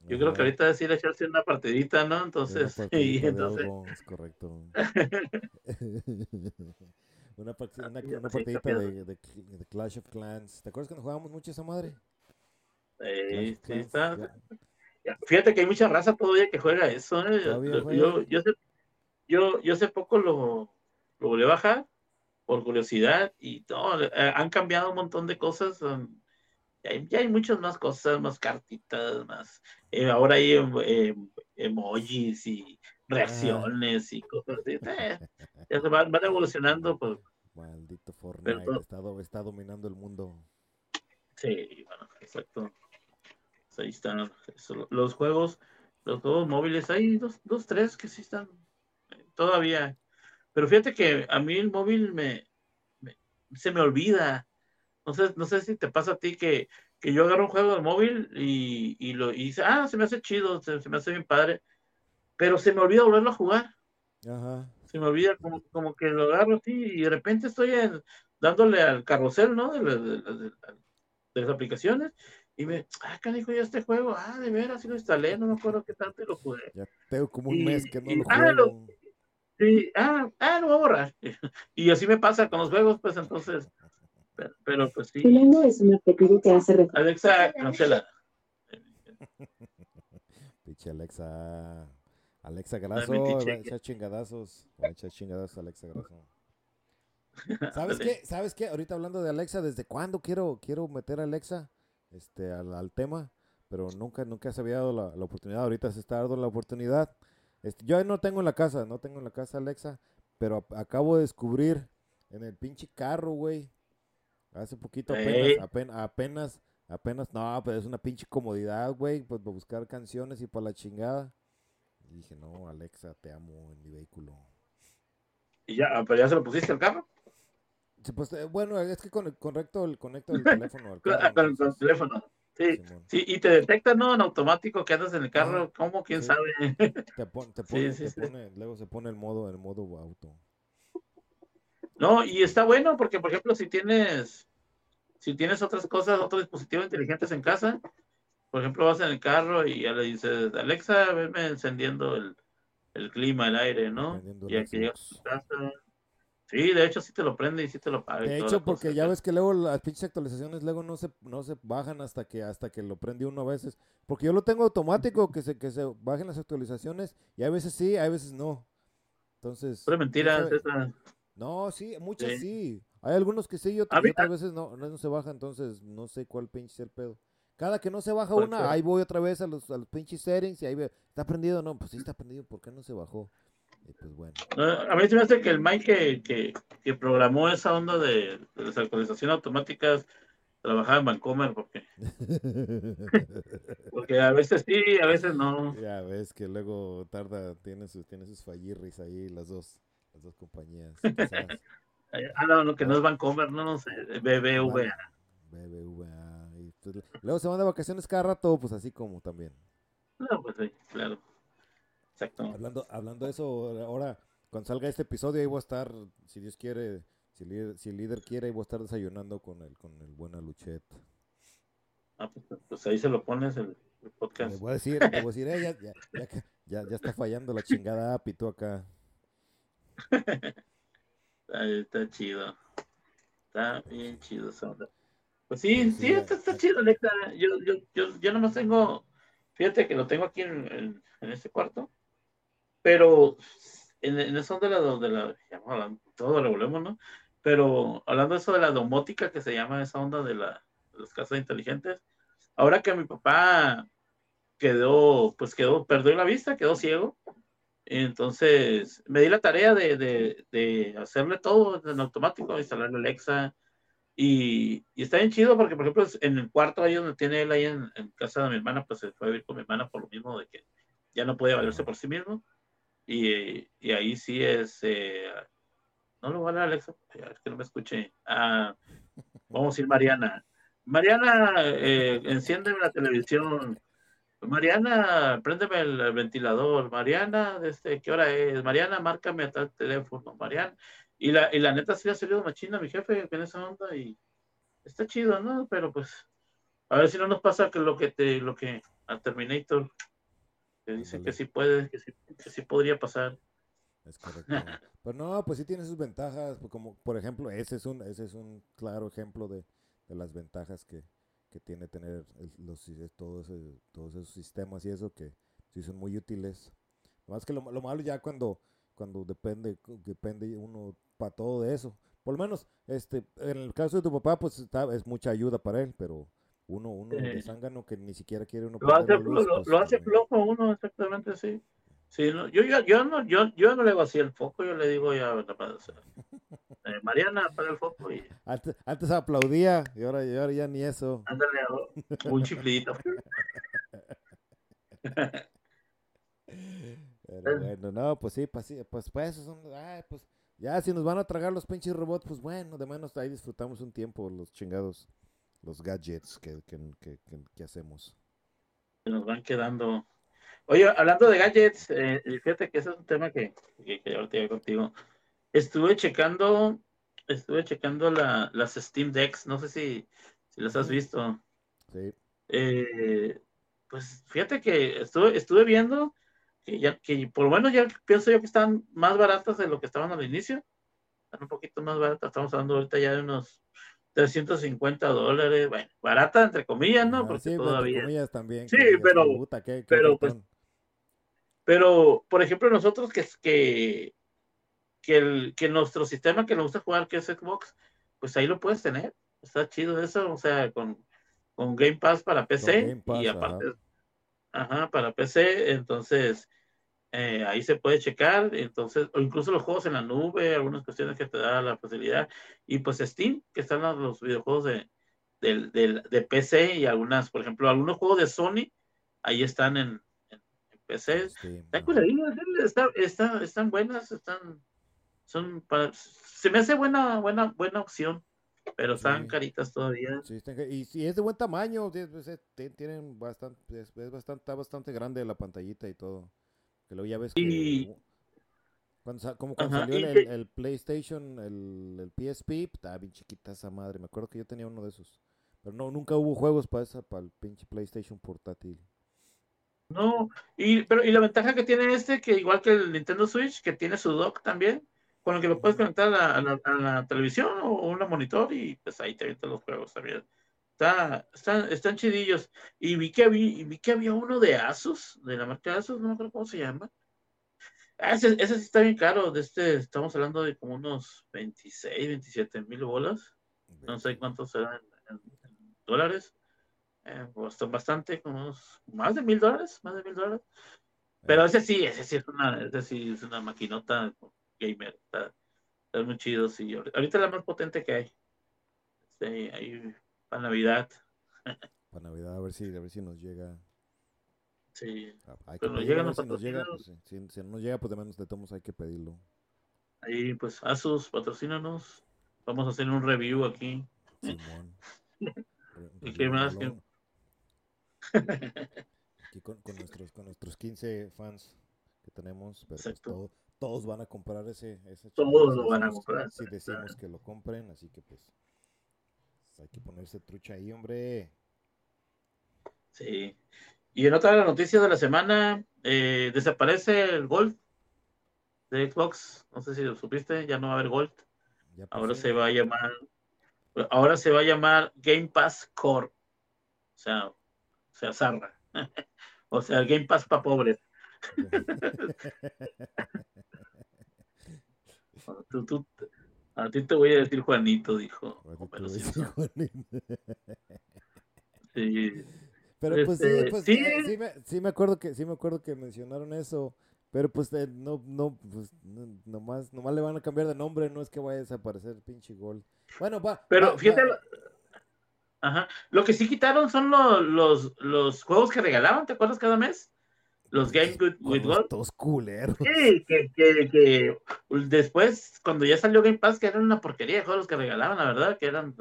[SPEAKER 2] Yo creo que ahorita decir echarse una partidita, ¿no? Entonces, sí, (laughs) entonces...
[SPEAKER 1] es correcto. (laughs) una, partida, una, una partidita de, de, de, Clash of Clans. ¿Te acuerdas cuando jugábamos mucho esa madre?
[SPEAKER 2] Sí, sí está. Fíjate que hay mucha raza todavía que juega eso. ¿eh? Yo, yo, yo, sé, yo, yo hace poco lo, lo volví a bajar por curiosidad y todo. Eh, han cambiado un montón de cosas. Um, ya hay, muchas más cosas, más cartitas, más. Eh, ahora hay eh, emojis y reacciones y cosas así. Eh, ya se van, evolucionando. Pues.
[SPEAKER 1] Maldito Fortnite, está, dominando el mundo.
[SPEAKER 2] Sí, bueno, exacto. Pues ahí están los juegos, los juegos móviles. Hay dos, dos, tres que sí están todavía. Pero fíjate que a mí el móvil me se me olvida no sé, no sé si te pasa a ti que, que yo agarro un juego de móvil y, y lo y dice, ah, se me hace chido, se, me hace bien padre, pero se me olvida volverlo a jugar. Ajá. Se me olvida como, como que lo agarro así y de repente estoy dándole al carrusel, ¿no? De, de, las aplicaciones y me, ah, canijo, ya este juego, ah, de veras, sí lo instalé, no me acuerdo qué tanto lo jugué.
[SPEAKER 1] Ya tengo como un mes que no lo ah, juego.
[SPEAKER 2] sí, ah, ah, lo voy a borrar. (laughs) Y así me pasa con los juegos, pues entonces pero, pues sí. es un apellido que hace referencia. Alexa, cancela. (laughs)
[SPEAKER 1] Piche Alexa. Alexa Graso, va a echar chingadazos. Va a echar chingadazos Alexa Graso. ¿Sabes qué? ¿Sabes qué? Ahorita hablando de Alexa, ¿desde cuándo quiero, quiero meter a Alexa este, al, tema? Pero nunca, nunca se había dado la, oportunidad. Ahorita se está dando la oportunidad. Este, yo no tengo en la casa, no tengo en la casa Alexa, pero acabo de descubrir en el pinche carro, güey. Hace poquito apenas, apenas, apenas, apenas, no, pero es una pinche comodidad, güey, pues para buscar canciones y para la chingada. Y dije, no, Alexa, te amo en mi vehículo.
[SPEAKER 2] ¿Y ya, pero ya se lo pusiste al carro?
[SPEAKER 1] Pues, eh, bueno, es que con, conecto, el, conecto el (laughs) teléfono al
[SPEAKER 2] carro. con, el teléfono. Sí, sí, y te detecta, ¿no? En automático que andas en el carro, ¿cómo? ¿Quién sabe? (laughs)
[SPEAKER 1] Te, pone, te pone, luego se pone el modo, el modo auto.
[SPEAKER 2] No, y está bueno porque, por ejemplo, si tienes, si tienes otras cosas, otros dispositivos inteligentes en casa, por ejemplo, vas en el carro y ya le dices, Alexa, venme encendiendo el, el clima, el aire, ¿no? Y aquí llegas a tu casa. Sí, de hecho sí te lo prende y sí te lo paga.
[SPEAKER 1] De hecho, porque ya ves que luego las pinches actualizaciones luego no se, no se bajan hasta que hasta que lo prende uno a veces. Porque yo lo tengo automático, que se, que se bajen las actualizaciones y a veces sí, a veces no. Entonces...
[SPEAKER 2] Pero mentira, esa...
[SPEAKER 1] No, sí, muchas sí. Hay algunos que sí y otras, veces no, no se baja, entonces no sé cuál pinche es el pedo. Cada que no se baja una, ahí voy otra vez a los, a los pinches settings y ahí ve, ¿está prendido? No, pues sí está prendido, ¿por qué no se bajó? Y pues bueno.
[SPEAKER 2] a mí se me hace que el Mike que, que, programó esa onda de, las actualizaciones automáticas trabajaba en Vancomer porque (laughs) porque a veces sí, a veces no.
[SPEAKER 1] Ya ves que luego tarda, tiene sus, tiene sus fallirris ahí las dos, las dos compañías. (laughs)
[SPEAKER 2] ah, no, no, que no es Vancomer, no, no sé, BBVA.
[SPEAKER 1] BBVA. Pues, luego se van de vacaciones cada rato, pues así como también.
[SPEAKER 2] No, pues sí, claro. Exacto.
[SPEAKER 1] Hablando, hablando de eso, ahora, cuando salga este episodio, ahí voy a estar, si Dios quiere, si, si el líder quiere, ahí voy a estar desayunando con el, con el buen Aluchet.
[SPEAKER 2] Ah, pues, pues, ahí se lo pones el, podcast.
[SPEAKER 1] Le voy a decir, le voy a decir, eh, ya, ya, ya, ya, está fallando la chingada app acá. (laughs)
[SPEAKER 2] está, chido. Está bien chido esa pues sí, sí, está, chido, Alexa. Yo, yo, yo, yo nomás tengo, fíjate que lo tengo aquí en, en, este cuarto, pero en, en eso de la, de la, volvemos, ¿no? Pero hablando de eso de la domótica, que se llama esa onda de, la, de las casas inteligentes, ahora que mi papá quedó, pues quedó, perdió la vista, quedó ciego, entonces me di la tarea de, de, de hacerle todo en automático, instalarle Alexa, y, está bien chido porque, por ejemplo, en el cuarto ahí donde tiene él, ahí en, casa de mi hermana, pues se fue a vivir con mi hermana por lo mismo de que ya no podía valerse por sí mismo. Y, y ahí sí es. Eh, no lo vale Alexa, es que no me escuche. Ah, vamos a ir Mariana. Mariana, eh, enciéndeme la televisión. Mariana, préndeme el ventilador. Mariana, desde qué hora es? Mariana, márcame a tal teléfono. Mariana, y la, y la neta sí ha salido machina mi jefe en esa onda y está chido, ¿no? Pero pues, a ver si no nos pasa que lo que te, lo que a Terminator, que dicen que sí puede, que sí, que sí podría pasar.
[SPEAKER 1] Es correcto. (laughs) Pero no, pues sí tiene sus ventajas, pues, como por ejemplo, ese es un, ese es un claro ejemplo de, de las ventajas que, que tiene tener los, todos, todos esos sistemas y eso que sí son muy útiles. Más que lo, lo malo ya cuando, cuando depende, depende uno para todo de eso. Por lo menos, este, en el caso de tu papá, pues está, es mucha ayuda para él, pero uno, uno de zángano que ni siquiera quiere uno.
[SPEAKER 2] Lo hace, lo, pues, hace flojo uno, exactamente, sí. Sí, no, yo, yo, yo, no, yo, yo no le hago así el foco, yo le digo ya, (laughs) eh, Mariana, apaga el foco y...
[SPEAKER 1] Antes, antes aplaudía y ahora, y ahora ya ni eso.
[SPEAKER 2] Ándale, un (laughs) chiflito.
[SPEAKER 1] Pero bueno, no, pues sí, pues, sí, pues, pues, son, ay, pues, ya, si nos van a tragar los pinches robots, pues bueno, de menos ahí disfrutamos un tiempo los chingados, los gadgets que, que, que, hacemos.
[SPEAKER 2] Nos van quedando. Oye, hablando de gadgets, eh, fíjate que ese es un tema que, ahorita contigo. Estuve checando, estuve checando la, las Steam Decks, no sé si, si las has visto.
[SPEAKER 1] Sí.
[SPEAKER 2] Eh, pues fíjate que estuve, estuve viendo que ya, que por lo menos ya pienso yo que están más baratas de lo que estaban al inicio. Están un poquito más baratas, estamos hablando ahorita ya de unos 350 dólares, bueno, barata entre comillas, ¿no? Ah, Porque sí, todavía. Entre comillas
[SPEAKER 1] también.
[SPEAKER 2] Sí, pero, pero, pues, pero, por ejemplo, nosotros que, que, que, el, que nuestro sistema que nos gusta jugar, que es Xbox, pues ahí lo puedes tener. Está chido eso, o sea, con, con Game Pass para PC y aparte, ajá. para PC, entonces eh, ahí se puede checar, entonces, o incluso los juegos en la nube, algunas cuestiones que te da la facilidad, y pues Steam, que están los, videojuegos de, de, PC y algunas, por ejemplo, algunos juegos de Sony, ahí están en, PC. están, están buenas, están, son se me hace buena, buena, buena opción pero están caritas todavía.
[SPEAKER 1] y si es de buen tamaño, tienen bastante, es, bastante, está bastante grande la pantallita y todo. Que luego ya ves que cuando, como cuando salió el, PlayStation, el, el, PSP, estaba bien chiquita esa madre. Me acuerdo que yo tenía uno de esos. Pero no, nunca hubo juegos para esa, para el pinche PlayStation portátil.
[SPEAKER 2] No, y, pero, y la ventaja que tiene este, que igual que el Nintendo Switch, que tiene su dock también, con el que lo puedes conectar a, la, televisión o, un monitor y pues ahí te avientan los juegos también. Está, están, están chidillos. Y vi que había, vi que había uno de Asus, de la marca Asus, no me acuerdo cómo se llama. Ah, ese, ese, sí está bien caro. De este, estamos hablando de como unos 26, 27 mil bolas. No sé cuántos serán en, dólares. Eh, bastante, como más de mil dólares, más de mil dólares. Pero ese sí, ese sí es una, ese sí es una maquinota gamer. Está, muy chido, sí. Ahorita es la más potente que hay. Sí, ahí para Navidad.
[SPEAKER 1] Para Navidad, a ver si, a ver si nos llega.
[SPEAKER 2] Sí.
[SPEAKER 1] Ah, hay que nos llega, si nos llega, pues, si, no nos llega, pues de menos de tomos hay que pedirlo.
[SPEAKER 2] Ahí, pues, Asus, patrocínanos. Vamos a hacer un review aquí.
[SPEAKER 1] Simón. (laughs)
[SPEAKER 2] ¿Y qué más? (laughs)
[SPEAKER 1] Aquí con, con, nuestros, con nuestros 15 fans que tenemos, pero pues todo, todos van a comprar ese. ese
[SPEAKER 2] todos lo van a comprar.
[SPEAKER 1] Si decimos que lo compren, así que pues hay que ponerse trucha ahí, hombre.
[SPEAKER 2] Sí. Y en otra noticia de la semana, eh, desaparece el Gold de Xbox. No sé si lo supiste, ya no va a haber Gold. ahora se va a llamar, ahora se va a llamar Game Pass Core. O sea, o sea, zarra. (laughs) o sea, Game Pass para pobres. (laughs) (laughs) a ti te voy a decir Juanito, dijo. (laughs)
[SPEAKER 1] sí. Pero pues, sí, este, pues ¿sí? me, sí, me, acuerdo que sí me acuerdo que mencionaron eso, pero pues eh, no no pues nomás nomás le van a cambiar de nombre, no es que vaya a desaparecer pinche gol. Bueno, va.
[SPEAKER 2] Pero fíjate Ajá. Lo que sí quitaron son los, los, los juegos que regalaban, ¿te acuerdas cada mes? Los Game Good with Gold.
[SPEAKER 1] Todos culeros.
[SPEAKER 2] Sí, que, que, que, después, cuando ya salió Game Pass, que eran una porquería de juegos que regalaban, la verdad, que eran,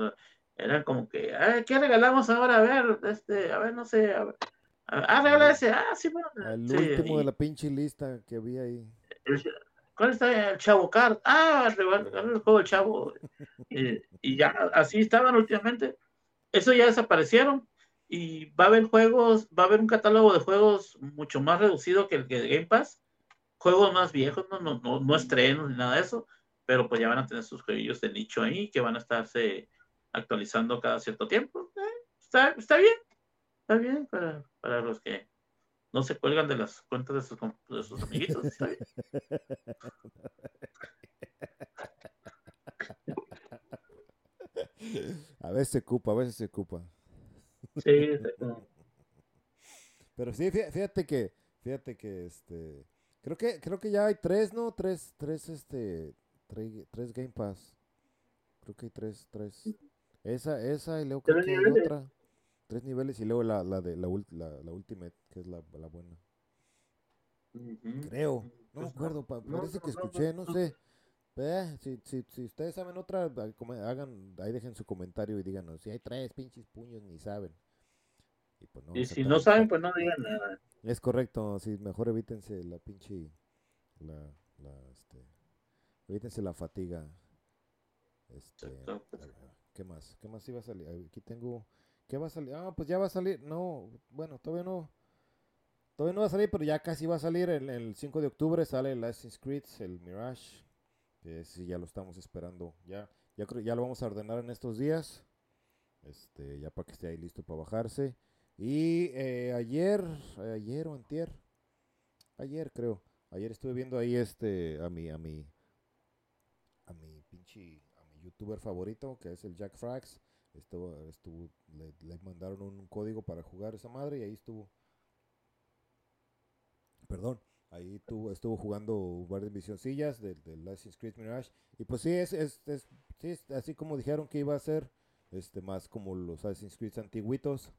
[SPEAKER 2] eran como que, ¿qué regalamos ahora? A ver, este, a ver, no sé, a ver. Ah, regala ese, ah, sí, bueno.
[SPEAKER 1] El último de la pinche lista que había ahí.
[SPEAKER 2] ¿Cuál está? El Chavo Card. Ah, el juego del Chavo. (laughs) y, y ya, así estaban últimamente. Eso ya desaparecieron y va a haber juegos, va a haber un catálogo de juegos mucho más reducido que el de Game Pass, juegos más viejos, no, no, no, no estrenos ni nada de eso, pero pues ya van a tener sus jueguillos de nicho ahí que van a estarse actualizando cada cierto tiempo. Eh, está, está bien, está bien para, para los que no se cuelgan de las cuentas de sus, de sus amiguitos. Está bien. (laughs)
[SPEAKER 1] A veces se ocupa, a veces se ocupa.
[SPEAKER 2] Sí,
[SPEAKER 1] Pero sí, fíjate que, fíjate que este, creo que, creo que ya hay tres, ¿no? Tres, tres, este, tres, Game Pass. Creo que hay tres, tres. Esa, esa y luego creo que hay otra. Tres niveles y luego la, la de la, la, la Ultimate, que es la, la buena. Creo, no me pues acuerdo, parece que escuché, no sé. Eh, si, si, si ustedes saben otra, hagan, ahí dejen su comentario y díganos. Si hay tres pinches puños, ni saben.
[SPEAKER 2] Y, pues no, si no saben, pues no digan nada.
[SPEAKER 1] Es correcto, si mejor evítense la pinche. La, la, este, evítense la fatiga. Este, ¿Qué más? ¿Qué más iba a salir? Aquí tengo. ¿Qué va a salir? Ah, pues ya va a salir. No, bueno, todavía no. Todavía no va a salir, pero ya casi va a salir. El, el 5 de octubre sale el Assassin's Creed, el Mirage que sí ya lo estamos esperando. Ya, ya creo ya lo vamos a ordenar en estos días. Este, ya para que esté ahí listo para bajarse. Y eh, ayer, ayer o antier, ayer creo, ayer estuve viendo ahí este a mi a mi a mi pinche, a mi youtuber favorito, que es el Jack Frax. Estuvo, estuvo, le mandaron un código para jugar esa madre y ahí estuvo. Perdón, ahí estuvo, estuvo jugando un par de misioncillas del de Assassin's Creed Mirage. Y pues sí, es, es, es, sí, así como dijeron que iba a ser, este, más como los Assassin's Creed antiguitos.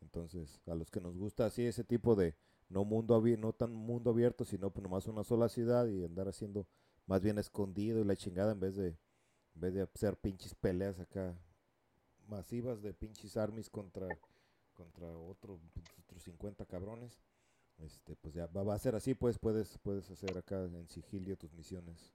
[SPEAKER 1] Entonces, a los que nos gusta así ese tipo de, no mundo no tan mundo abierto, sino pues nomás una sola ciudad y andar haciendo más bien escondido y la chingada en vez de, en vez de hacer pinches peleas acá masivas de pinches armies contra, contra otro, otros 50 cabrones. Este, pues ya va, va a ser así, pues puedes, puedes hacer acá en sigilio tus misiones.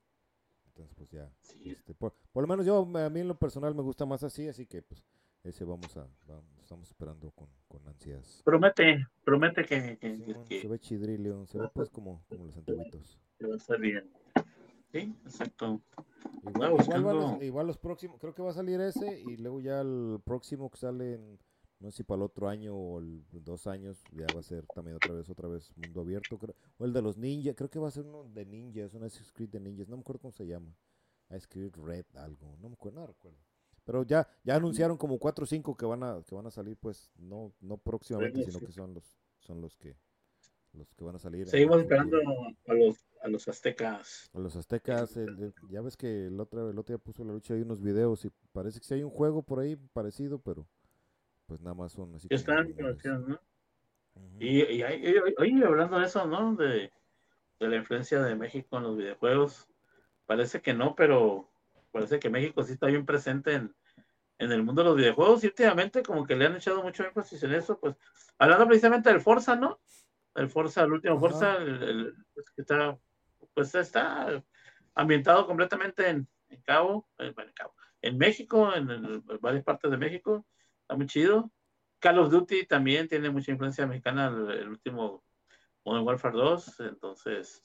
[SPEAKER 1] Entonces, pues ya.
[SPEAKER 2] Sí.
[SPEAKER 1] Este, por, por lo menos yo, a mí en lo personal me gusta más así, así que pues ese vamos a, vamos, estamos esperando con, con ansias.
[SPEAKER 2] Promete, promete que, que,
[SPEAKER 1] Sí,
[SPEAKER 2] que-
[SPEAKER 1] se ve chidrillo, se ve pues como, como los antiguitos.
[SPEAKER 2] que va a estar bien. Sí, exacto.
[SPEAKER 1] Igual, igual, los, igual los próximos, creo que va a salir ese y luego ya el próximo que sale en, no sé si para el otro año o el, dos años, ya va a ser también otra vez, otra vez mundo abierto. creo- o el de los ninjas, creo que va a ser uno de ninjas, un Assassin's Creed de ninjas, no me acuerdo cómo se llama. Assassin's Creed Red algo, no me acuerdo, no recuerdo. Pero ya, ya anunciaron como cuatro o cinco que van a, que van a salir, pues, no, no próximamente, sino que son los, son los que, los que van a salir.
[SPEAKER 2] Seguimos esperando a los, a los aztecas.
[SPEAKER 1] A los aztecas, el- el- ya ves que el otro, el otro día puso la lucha ahí unos videos y parece que sí hay un juego por ahí parecido, pero pues nada más son así
[SPEAKER 2] están. ¿no?
[SPEAKER 1] Ujú.
[SPEAKER 2] Y, y, y- oye, hablando de eso, ¿no? De, de la influencia de México en los videojuegos. Parece que no, pero parece que México sí está bien presente en, en el mundo de los videojuegos y últimamente como que le han echado mucho énfasis en eso, pues hablando precisamente del Forza, ¿no? El Forza, el último. Forza, el, el- pues, que está, pues está ambientado completamente en, en Cabo, eh, bueno, en Cabo, en México, en, en varias partes de México, está muy chido. Call of Duty también tiene mucha influencia mexicana, el, el último Modern Warfare 2, entonces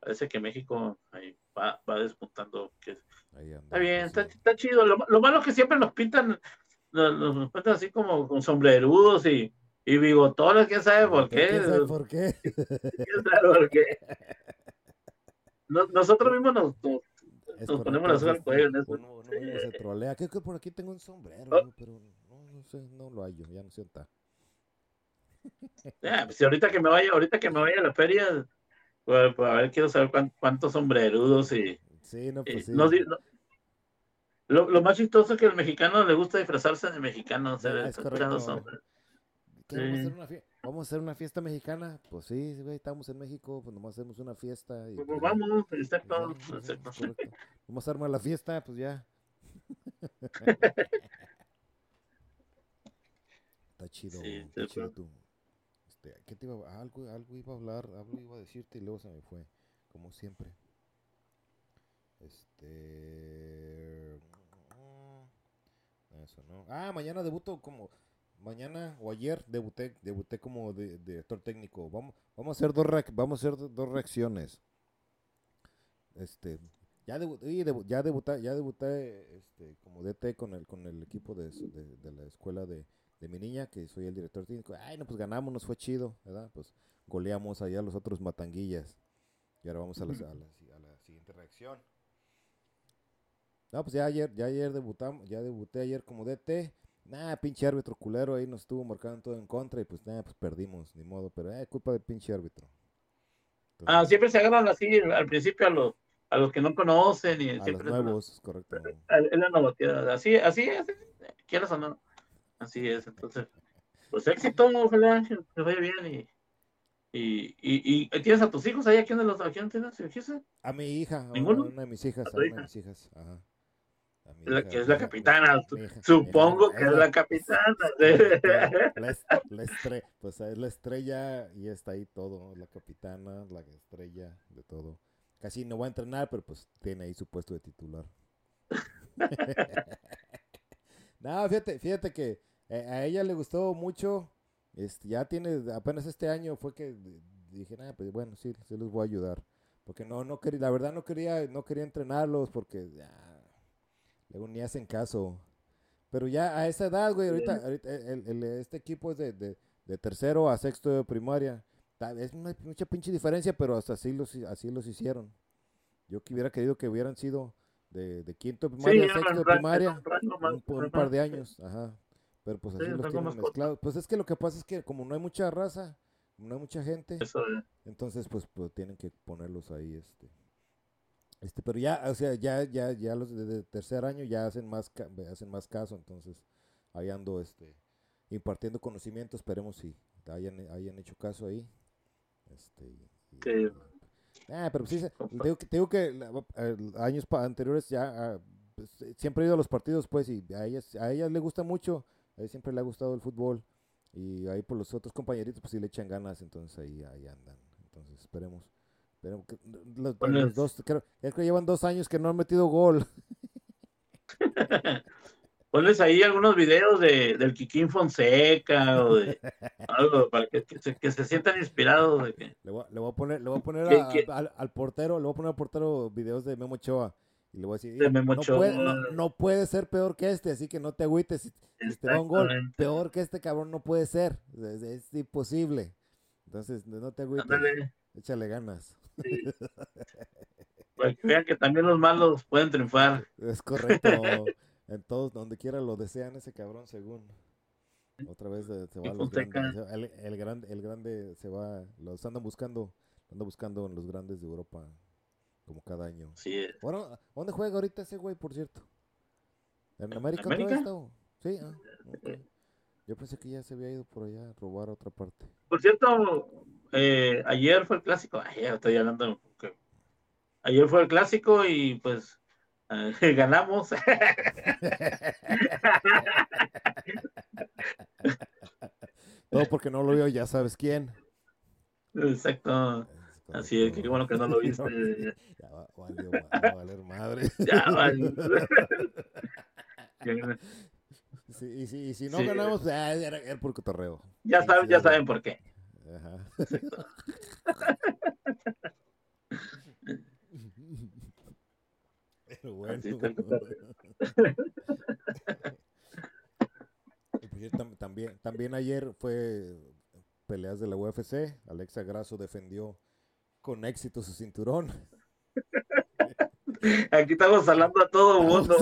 [SPEAKER 2] parece que México ahí va, va despuntando, que
[SPEAKER 1] anda,
[SPEAKER 2] Está bien,
[SPEAKER 1] pues,
[SPEAKER 2] está,
[SPEAKER 1] sí.
[SPEAKER 2] está chido. Lo, lo malo es que siempre nos pintan, nos, nos pintan así como con sombrerudos y, y bigotones, quién sabe por qué.
[SPEAKER 1] ¿Quién sabe por qué?
[SPEAKER 2] ¿Quién sabe por qué? No- nosotros mismos nos, nos- Nos ponemos la soga al cuello en eso.
[SPEAKER 1] Uno, uno mismo se trolea. Creo que por aquí tengo un sombrero,
[SPEAKER 2] Oh.
[SPEAKER 1] pero no, sé, no lo hallo, ya no sé dónde está.
[SPEAKER 2] Ah, pues, si ahorita que me vaya, ahorita que me vaya a la feria, pues, pues, a ver, quiero saber cuán- cuántos sombrerudos y,
[SPEAKER 1] Sí, no,
[SPEAKER 2] y
[SPEAKER 1] pues sí.
[SPEAKER 2] no lo, lo más chistoso es que al mexicano le gusta disfrazarse de mexicano, o sea,
[SPEAKER 1] Ah, es
[SPEAKER 2] está tirando
[SPEAKER 1] correcto.
[SPEAKER 2] sombra.
[SPEAKER 1] ¿Qué, vamos, a hacer una fie- ¿Vamos a hacer una fiesta mexicana? Pues sí, güey, estamos en México, pues nomás hacemos una fiesta. Y,
[SPEAKER 2] Pues,
[SPEAKER 1] pues,
[SPEAKER 2] vamos, exacto, exacto.
[SPEAKER 1] Vamos a armar la fiesta, pues ya. (laughs) Está chido,
[SPEAKER 2] Sí,
[SPEAKER 1] está chido tú. Este, ¿qué te iba a- algo, algo iba a hablar, algo iba a decirte y luego se me fue, como siempre. Este... Eso, ¿no? Ah, mañana debuto como... Mañana o ayer debuté, debuté como de- director técnico. Vamos, vamos a hacer dos, reac- vamos a hacer do- dos reacciones. Este, ya debuté, ya debuté, ya debuté este, como DT con el, con el equipo de, de- de la escuela de, de mi niña, que soy el director técnico. Ay, no, pues ganamos, nos fue chido, ¿verdad? Pues goleamos allá a los otros matanguillas. Y ahora vamos a la, a la, si- a la siguiente reacción. No, pues ya ayer, ya ayer debutamos, ya debuté ayer como DT. Nah, pinche árbitro culero ahí nos estuvo marcando todo en contra y pues nada, pues perdimos, ni modo, pero eh, culpa del pinche árbitro.
[SPEAKER 2] Ah, siempre se agarran así al principio a los, a los que no conocen y
[SPEAKER 1] a los
[SPEAKER 2] siempre es una-
[SPEAKER 1] nuevos, es correcto.
[SPEAKER 2] es la novateada. Así, así es, quieras o no. Así es, entonces, pues éxito, ojalá que te vaya bien y, y, y, y tienes a tus hijos ahí, ¿a quién de los, a quién tienes? ¿Dijiste?
[SPEAKER 1] A mi hija, a
[SPEAKER 2] ¿Ninguno?
[SPEAKER 1] una de mis hijas,
[SPEAKER 2] ¿A
[SPEAKER 1] a una
[SPEAKER 2] hija?
[SPEAKER 1] de mis hijas, ajá. A
[SPEAKER 2] La
[SPEAKER 1] hija,
[SPEAKER 2] que es la capitana,
[SPEAKER 1] hija,
[SPEAKER 2] Supongo
[SPEAKER 1] hija,
[SPEAKER 2] que es la capitana. (laughs)
[SPEAKER 1] La, es- la estre- pues es la estrella y está ahí todo, la capitana, la estrella, de todo. Casi no va a entrenar, pero pues tiene ahí su puesto de titular. (laughs) (laughs) no, fíjate, fíjate que eh, a ella le gustó mucho. Este, ya tiene, apenas este año fue que dije, nada, pues bueno, sí, sí les voy a ayudar. Porque no, no quería, la verdad no quería, no quería entrenarlos porque ah, luego ni hacen caso. Pero ya a esa edad, güey, ahorita, ahorita el- el- este equipo es de, de- de tercero a sexto de primaria. Es una, mucha pinche diferencia, pero hasta así los, así los hicieron. Yo que hubiera querido que hubieran sido de, de quinto primaria,
[SPEAKER 2] Sí,
[SPEAKER 1] sexto de primaria, un, un par de años, ajá. Pero pues
[SPEAKER 2] Sí,
[SPEAKER 1] así los tienen mezclados. Pues es que lo que pasa es que como no hay mucha raza, no hay mucha gente,
[SPEAKER 2] Eso, eh,
[SPEAKER 1] entonces pues, pues tienen que ponerlos ahí, este. Este, pero ya, o sea, ya, ya, ya los de, de tercer año ya hacen más, hacen más caso, entonces ahí ando, este, impartiendo conocimiento, esperemos si hayan, hayan hecho caso ahí. Este, y-
[SPEAKER 2] Sí.
[SPEAKER 1] Ah, pero sí, se- te digo que, te digo que eh, años anteriores ya ah, pues, eh, siempre he ido a los partidos, pues, y a ellas, a ellas le gusta mucho, a ella siempre le ha gustado el fútbol, y ahí por los otros compañeritos, pues sí le echan ganas, entonces ahí, ahí andan. Entonces esperemos. esperemos que, los, los dos, creo, creo que llevan dos años que no han metido gol. (laughs)
[SPEAKER 2] Ponles ahí algunos videos de, del Kikín Fonseca o de algo para que, que se, que se sientan inspirados de que
[SPEAKER 1] Le voy, a- le voy a poner, le voy a poner al portero, le voy a poner al portero videos de Memo Ochoa. Y le voy a decir, no, puede, no, no puede ser peor que este, así que no te agüites. Si, si te va un gol, peor que este cabrón no puede ser. Es, es imposible. Entonces, no te agüites.
[SPEAKER 2] ándale,
[SPEAKER 1] Échale ganas.
[SPEAKER 2] sí. (laughs) para que vean que también los malos pueden triunfar.
[SPEAKER 1] Es correcto. en todos, donde quiera lo desean ese cabrón, según. Otra vez se va a los grandes. El, el grande, el grande se va. Los andan buscando. Andan buscando en los grandes de Europa. Como cada año.
[SPEAKER 2] Sí,
[SPEAKER 1] Bueno, ¿dónde juega ahorita ese güey, por cierto? ¿En
[SPEAKER 2] ¿En
[SPEAKER 1] América
[SPEAKER 2] América?
[SPEAKER 1] está, o? Sí, ah. Yo pensé que ya se había ido por allá a robar a otra parte.
[SPEAKER 2] Por cierto, eh, ayer fue el clásico. Ayer estoy hablando. que- ayer fue el clásico y pues eh, (laughs) ganamos. (laughs)
[SPEAKER 1] Todo porque no lo vio, ya sabes quién.
[SPEAKER 2] Exacto. Así es,
[SPEAKER 1] correcto.
[SPEAKER 2] qué bueno que no lo (laughs) viste.
[SPEAKER 1] Ya va, valió a valer madre. (laughs)
[SPEAKER 2] Ya, vale. (laughs)
[SPEAKER 1] Sí, y, si, y si no
[SPEAKER 2] Sí.
[SPEAKER 1] ganamos, ah, era, era por cotorreo.
[SPEAKER 2] Ya
[SPEAKER 1] Sí,
[SPEAKER 2] saben, ya saben por qué.
[SPEAKER 1] Ajá. Pero bueno. También, también ayer fue peleas de la UFC. Alexa Grasso defendió con éxito su cinturón. (laughs)
[SPEAKER 2] Aquí estamos hablando a todo mundo.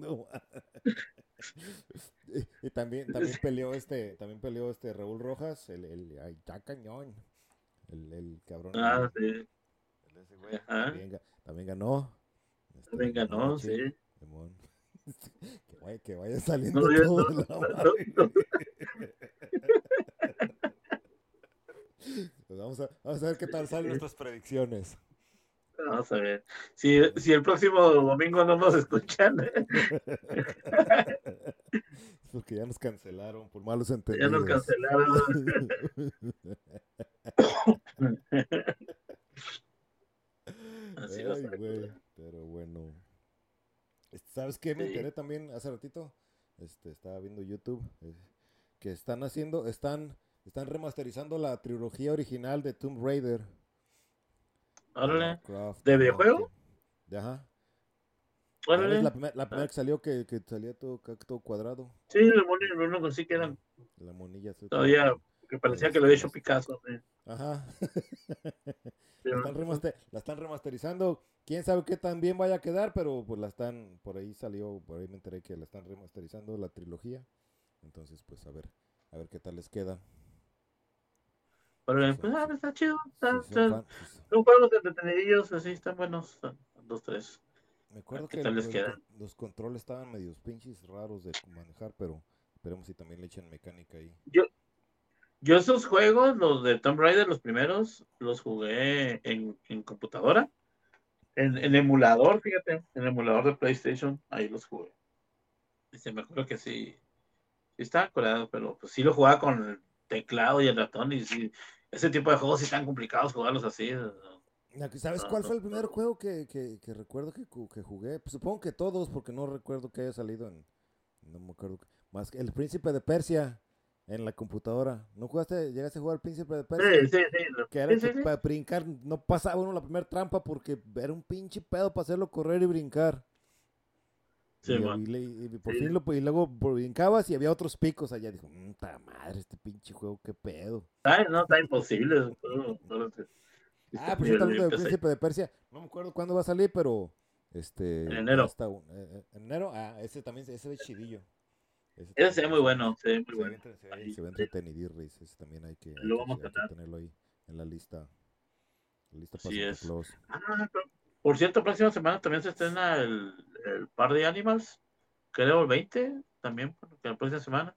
[SPEAKER 1] No, (laughs) y, y también, también peleó este, también peleó este Raúl Rojas, el, el ay, ya cañón. El, el cabrón.
[SPEAKER 2] Ah, sí.
[SPEAKER 1] el ese güey,
[SPEAKER 2] Ajá.
[SPEAKER 1] también, ga- también ganó. Este,
[SPEAKER 2] También ganó, sí. (laughs)
[SPEAKER 1] Que, vaya, que vaya saliendo
[SPEAKER 2] No, yo-
[SPEAKER 1] todo
[SPEAKER 2] no,
[SPEAKER 1] la
[SPEAKER 2] no.
[SPEAKER 1] Pues vamos, a, vamos a ver qué tal salen nuestras predicciones.
[SPEAKER 2] Vamos a ver. Si, si el próximo domingo no nos escuchan, (laughs)
[SPEAKER 1] Porque ya nos cancelaron por malos
[SPEAKER 2] ya
[SPEAKER 1] entendidos. (laughs)
[SPEAKER 2] nos cancelaron. Así
[SPEAKER 1] Ay, güey, pero bueno. Este, ¿Sabes qué? Me
[SPEAKER 2] Sí.
[SPEAKER 1] enteré también hace ratito. Este, estaba viendo YouTube. eh, que están haciendo, están, están remasterizando la trilogía original de Tomb Raider.
[SPEAKER 2] Órale. ¿De videojuego?
[SPEAKER 1] Ajá.
[SPEAKER 2] Órale.
[SPEAKER 1] La, primer- la primera que salió que, que salía todo, todo cuadrado.
[SPEAKER 2] Sí, mono, el mono sí que eran
[SPEAKER 1] La monilla.
[SPEAKER 2] todavía que parecía que lo había hecho Picasso. sí.
[SPEAKER 1] Ajá. (laughs) La están, remaster- la están remasterizando. Quién sabe qué tan bien vaya a quedar, pero pues la están, por ahí salió, por ahí me enteré que la están remasterizando la trilogía. Entonces, pues a ver, a ver qué tal les queda.
[SPEAKER 2] Órale,
[SPEAKER 1] Sí,
[SPEAKER 2] pues, ah,
[SPEAKER 1] sí.
[SPEAKER 2] está chido. Está,
[SPEAKER 1] son
[SPEAKER 2] está- son juegos entretenidillos, así están buenos. son Dos, tres.
[SPEAKER 1] me acuerdo
[SPEAKER 2] ¿qué
[SPEAKER 1] que los, controles estaban medios pinches raros de manejar, pero esperemos si también le echan mecánica ahí.
[SPEAKER 2] Yo esos juegos, los de Tomb Raider, los primeros, los jugué en, en computadora. En, en emulador, fíjate, en emulador de PlayStation, ahí los jugué. Y se me acuerdo que sí, sí estaba curado, pero pues sí lo jugaba con teclado y el ratón, y ese tipo de juegos sí están complicados jugarlos así.
[SPEAKER 1] ¿Sabes cuál fue el primer juego que, que, que recuerdo que, jugué? Pues supongo que todos, porque no recuerdo que haya salido en... No me acuerdo. Más que El Príncipe de Persia en la computadora. ¿No jugaste? ¿Llegaste a jugar El Príncipe de Persia?
[SPEAKER 2] Sí, sí, sí.
[SPEAKER 1] Que era
[SPEAKER 2] sí, sí,
[SPEAKER 1] que
[SPEAKER 2] sí.
[SPEAKER 1] para brincar no pasaba uno la primera trampa porque era un pinche pedo para hacerlo correr y brincar.
[SPEAKER 2] Sí,
[SPEAKER 1] y, y le- y por
[SPEAKER 2] Sí.
[SPEAKER 1] fin lo y luego brincabas y había otros picos allá. Dijo, puta madre, este pinche juego, qué pedo.
[SPEAKER 2] No, está imposible. no, no, no, sí
[SPEAKER 1] Ah,
[SPEAKER 2] está
[SPEAKER 1] pues
[SPEAKER 2] bien,
[SPEAKER 1] hablando de. Príncipe de Persia. No me acuerdo cuándo va a salir, pero Este,
[SPEAKER 2] En enero.
[SPEAKER 1] hasta eh, eh, en enero, ah, ese también, ese ve chidillo. Ese
[SPEAKER 2] Ese se ve
[SPEAKER 1] también
[SPEAKER 2] muy bueno, se ve muy
[SPEAKER 1] se
[SPEAKER 2] bueno.
[SPEAKER 1] se ve-
[SPEAKER 2] Ahí,
[SPEAKER 1] se ve
[SPEAKER 2] sí.
[SPEAKER 1] entretenidirris, ese también hay que, hay
[SPEAKER 2] Lo
[SPEAKER 1] que-
[SPEAKER 2] vamos a
[SPEAKER 1] hay que
[SPEAKER 2] tratar.
[SPEAKER 1] tenerlo ahí en la lista. La lista para Santa
[SPEAKER 2] es. Ah, pero- por cierto, próxima semana también se estrena el, el par de Animals, creo el 20, también, que la próxima semana.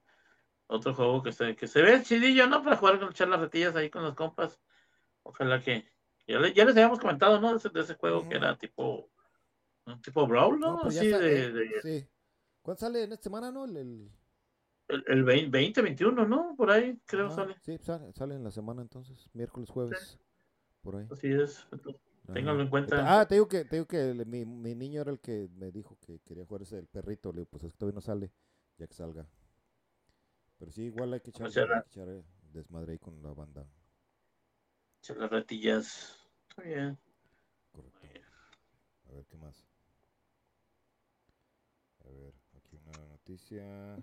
[SPEAKER 2] Otro juego que se, que se ve chidillo, ¿no? Para jugar con echar las retillas ahí con los compas. Ojalá que. Ya, le- ya les habíamos comentado, ¿no? De ese, de ese juego que era tipo. Un tipo Brawl, ¿no?
[SPEAKER 1] Ya
[SPEAKER 2] Así de, de-
[SPEAKER 1] Sí. ¿Cuándo sale en esta semana, no? El, el-
[SPEAKER 2] el, el 20, 20, 21, ¿no? Por ahí, creo
[SPEAKER 1] ajá,
[SPEAKER 2] sale.
[SPEAKER 1] Sí, sale, sale en la semana entonces, miércoles, jueves, por ahí.
[SPEAKER 2] Así es. Entonces,
[SPEAKER 1] Ajá.
[SPEAKER 2] ténganlo en cuenta.
[SPEAKER 1] Ah, te digo que, te digo que el- mi, mi niño era el que me dijo que quería jugar ese del perrito. Le digo, pues es que todavía no sale, ya que salga. Pero sí, igual hay que echar, hay que echar, desmadre ahí con la banda.
[SPEAKER 2] echar las retillas. Está bien.
[SPEAKER 1] Correcto. A ver, ¿qué más? A ver, aquí una noticia.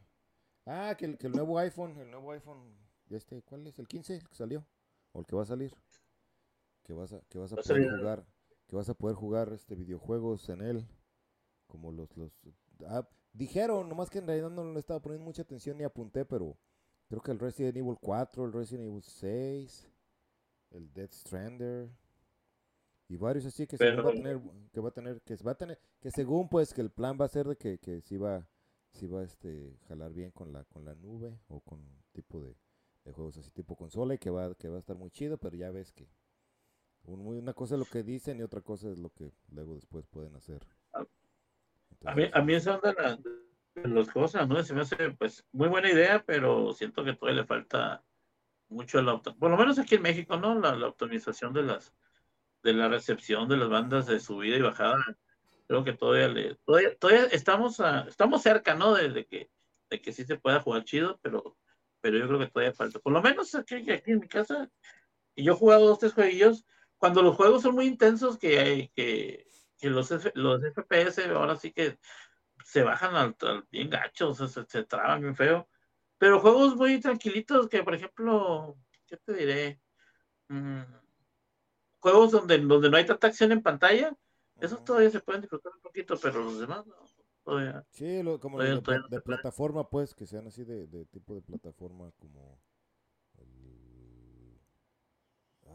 [SPEAKER 1] Ah, que el, que el nuevo iPhone, el nuevo iPhone, este, ¿cuál es? ¿El 15? ¿El que salió? ¿O el que va a salir? Que vas a, que vas a
[SPEAKER 2] a
[SPEAKER 1] poder jugar, que vas a poder jugar este videojuegos en él. Como los, los, ah, dijeron, nomás que en realidad no le estaba poniendo mucha atención ni apunté, pero creo que el Resident Evil 4, el Resident Evil 6, el Death Strander y varios así que según va a
[SPEAKER 2] Pero-
[SPEAKER 1] tener, que va a tener, que va a tener, que según pues que el plan va a ser de que, que sí va, sí va este jalar bien con la, con la nube o con tipo de, de juegos así tipo consola y que va, que va a estar muy chido, pero ya ves que una cosa es lo que dicen y otra cosa es lo que luego después pueden hacer.
[SPEAKER 2] A mí,
[SPEAKER 1] Entonces,
[SPEAKER 2] a mí eso de, la- de los la nube se me hace pues muy buena idea, pero siento que todavía le falta mucho la por lo menos aquí en México, ¿no? La, la optimización de las de la recepción de las bandas de subida y bajada. Creo que todavía le todavía, todavía estamos a- estamos cerca, ¿no? De, de que de que sí se pueda jugar chido, pero pero yo creo que todavía falta. Por lo menos aquí, aquí en mi casa y yo he jugado dos tres jueguillos cuando los juegos son muy intensos que hay que que los, F- los FPS ahora sí que se bajan al, al bien gachos, o sea, se, se traban bien feo. Pero juegos muy tranquilitos que, por ejemplo, ¿qué te diré? Mm, juegos donde, donde no hay tanta acción en pantalla, esos todavía se pueden disfrutar un poquito, pero los demás no, todavía.
[SPEAKER 1] Sí, lo- como
[SPEAKER 2] Todavía-
[SPEAKER 1] los de,
[SPEAKER 2] todavía no
[SPEAKER 1] de
[SPEAKER 2] puede.
[SPEAKER 1] plataforma, pues, que sean así de, de tipo de plataforma como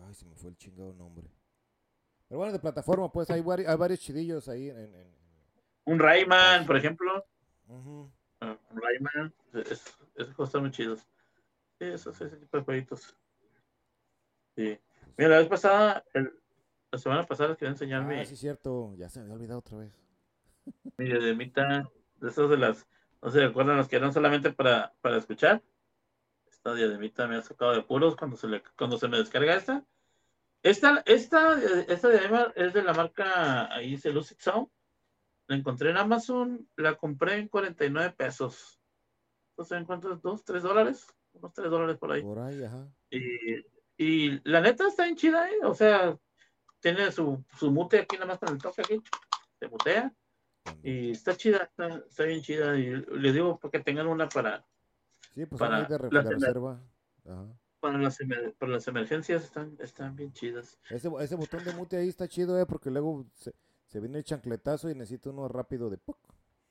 [SPEAKER 1] Ay, se me fue el chingado nombre. Pero bueno, de plataforma, pues, hay, vari- hay varios chidillos ahí en...
[SPEAKER 2] Un Rayman, por ejemplo,
[SPEAKER 1] Ujú.
[SPEAKER 2] ah, un Rayman, es, esos juegos están muy chidos. Sí, esos, ese tipo de jueguitos. Sí. Mira, la vez pasada, el- la semana pasada les quería enseñar mi,
[SPEAKER 1] ah, sí, cierto. Ya se me había olvidado otra vez. (laughs)
[SPEAKER 2] mi diademita, de esas de las, no se recuerdan las que eran solamente para, para escuchar. Esta diademita me ha sacado de puros cuando se, le, cuando se me descarga esta. Esta, esta, esta diadema es de la marca, ahí dice Lucid Sound. La encontré en Amazon, la compré en 49 pesos. Entonces, ¿en cuántos? ¿Dos? ¿Tres dólares? Unos tres dólares por ahí.
[SPEAKER 1] Por ahí, ajá.
[SPEAKER 2] Y, y la neta está bien chida, ¿eh? O sea, tiene su, su mute aquí, nada más con el toque aquí. Se mutea. Y está chida, está, está bien chida. Y les digo para que tengan una para,
[SPEAKER 1] Sí, pues
[SPEAKER 2] para
[SPEAKER 1] de, reserva. Ajá.
[SPEAKER 2] Para, las, para las emergencias, están, están bien chidas.
[SPEAKER 1] Ese, ese botón de mute ahí está chido, eh, porque luego se, se viene el chancletazo y necesita uno rápido de... ¡puc!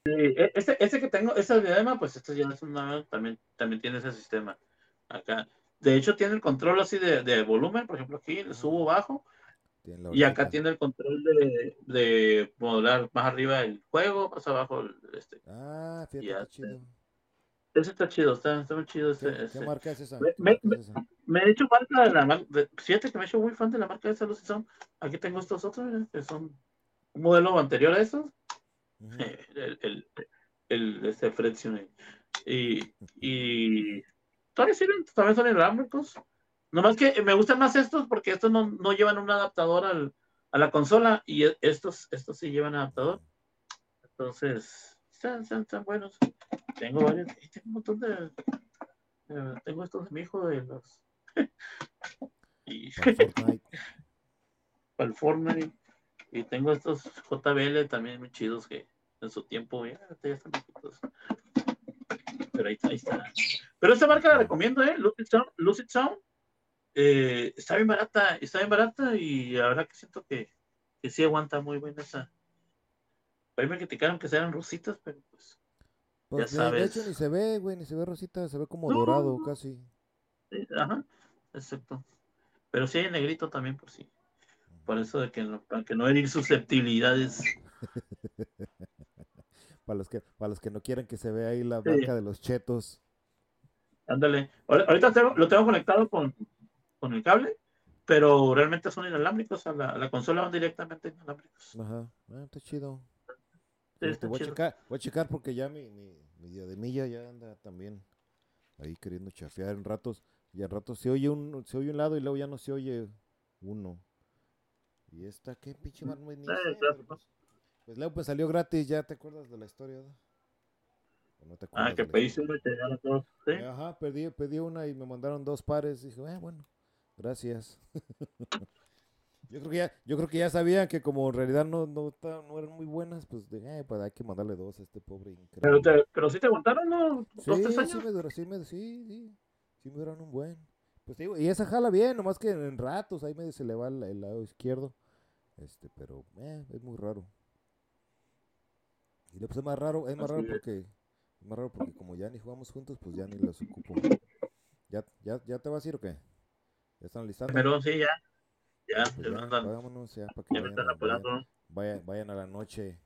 [SPEAKER 2] Sí, e- este, este que tengo, esta diadema, pues esto ya es una, también, también tiene ese sistema acá. De hecho, tiene el control así de, de volumen, por ejemplo, aquí le subo bajo. Y acá tiene el control de, de modular más arriba el juego, más abajo el, este.
[SPEAKER 1] Ah, fíjate
[SPEAKER 2] Ya
[SPEAKER 1] chido.
[SPEAKER 2] Ese está chido, está, está muy chido
[SPEAKER 1] ¿Qué,
[SPEAKER 2] ese,
[SPEAKER 1] qué
[SPEAKER 2] ese.
[SPEAKER 1] marca es esa?
[SPEAKER 2] Me-
[SPEAKER 1] ¿Qué
[SPEAKER 2] me-
[SPEAKER 1] marca es esa?
[SPEAKER 2] Me he hecho falta de la marca. Fíjate que me he hecho muy fan de la marca de esa. Aquí tengo estos otros, que son un modelo anterior a estos.
[SPEAKER 1] Ujú.
[SPEAKER 2] El, el, el, este Fredson. Y, y todavía sirven, también son inalámbricos. Nomás que me gustan más estos porque estos no, no llevan un adaptador al, a la consola y e- estos, estos sí llevan adaptador. Entonces, están, están, están buenos. Tengo varios, tengo un montón de. tengo estos de mi hijo de los. (laughs) y
[SPEAKER 1] Para Fortnite. (laughs)
[SPEAKER 2] para el Fortnite. Y tengo estos JBL también muy chidos que en su tiempo ya, ya están viejitos. Pero ahí, está, ahí está. Pero esta marca la recomiendo, ¿eh? Lucid Sound. Lucid Sound. Eh, está bien barata, está bien barata y la verdad que siento que, que sí aguanta muy bien esa, ahí me criticaron que eran rositas, pero pues.
[SPEAKER 1] Pues,
[SPEAKER 2] ya
[SPEAKER 1] de- de,
[SPEAKER 2] sabes.
[SPEAKER 1] hecho ni se ve, güey, ni se ve rosita, se ve como
[SPEAKER 2] No,
[SPEAKER 1] dorado casi.
[SPEAKER 2] Ajá, exacto. Pero sí hay negrito también, por sí. Por eso de que no, para que no herir susceptibilidades. (laughs)
[SPEAKER 1] Para los que, para los que no quieren que se vea ahí la
[SPEAKER 2] Sí.
[SPEAKER 1] marca de los chetos.
[SPEAKER 2] Ándale. Ahor- Ahorita tengo- lo tengo conectado con, con el cable, pero realmente son inalámbricos. A la, a la consola van directamente inalámbricos.
[SPEAKER 1] Ajá, ah, está chido. Fíjate,
[SPEAKER 2] está
[SPEAKER 1] voy, a checar, voy a checar porque ya mi, mi, mi diademilla ya anda también ahí queriendo chafear en ratos. Y en ratos se oye un, se oye un lado y luego ya no se oye uno. Y esta, qué pinche mal no ni sé,
[SPEAKER 2] claro.
[SPEAKER 1] pero pues, pues luego pues salió gratis, ya te acuerdas de la historia, ¿no? ¿O no te
[SPEAKER 2] Ah, que pediste y te todos. ¿sí?
[SPEAKER 1] Ajá, pedí, pedí una y me mandaron dos pares. Dije, eh, bueno, gracias. (laughs) yo creo que ya, yo creo que ya sabían que como en realidad no, no, no eran muy buenas, pues de, eh, pues hay que mandarle dos a este pobre
[SPEAKER 2] Pero,
[SPEAKER 1] increíble.
[SPEAKER 2] te, pero sí te aguantaron, ¿no?
[SPEAKER 1] Sí,
[SPEAKER 2] Dos, tres
[SPEAKER 1] sí me duró, sí, me, sí, sí, sí me duraron un buen. Pues digo, y esa jala bien, nomás que en ratos ahí medio se le va el, el lado izquierdo. Este, pero eh, es muy raro. Y pues es más raro, es más raro porque, es más raro porque como ya ni jugamos juntos, pues ya ni los ocupo. ¿Ya, ya, ya te vas a ir o qué? ¿Ya están listando?
[SPEAKER 2] Pero sí, ya. Ya,
[SPEAKER 1] Pues
[SPEAKER 2] ya
[SPEAKER 1] vámonos ya para que
[SPEAKER 2] ya me
[SPEAKER 1] vayan, vayan,
[SPEAKER 2] apurando.
[SPEAKER 1] vayan- vayan a la noche.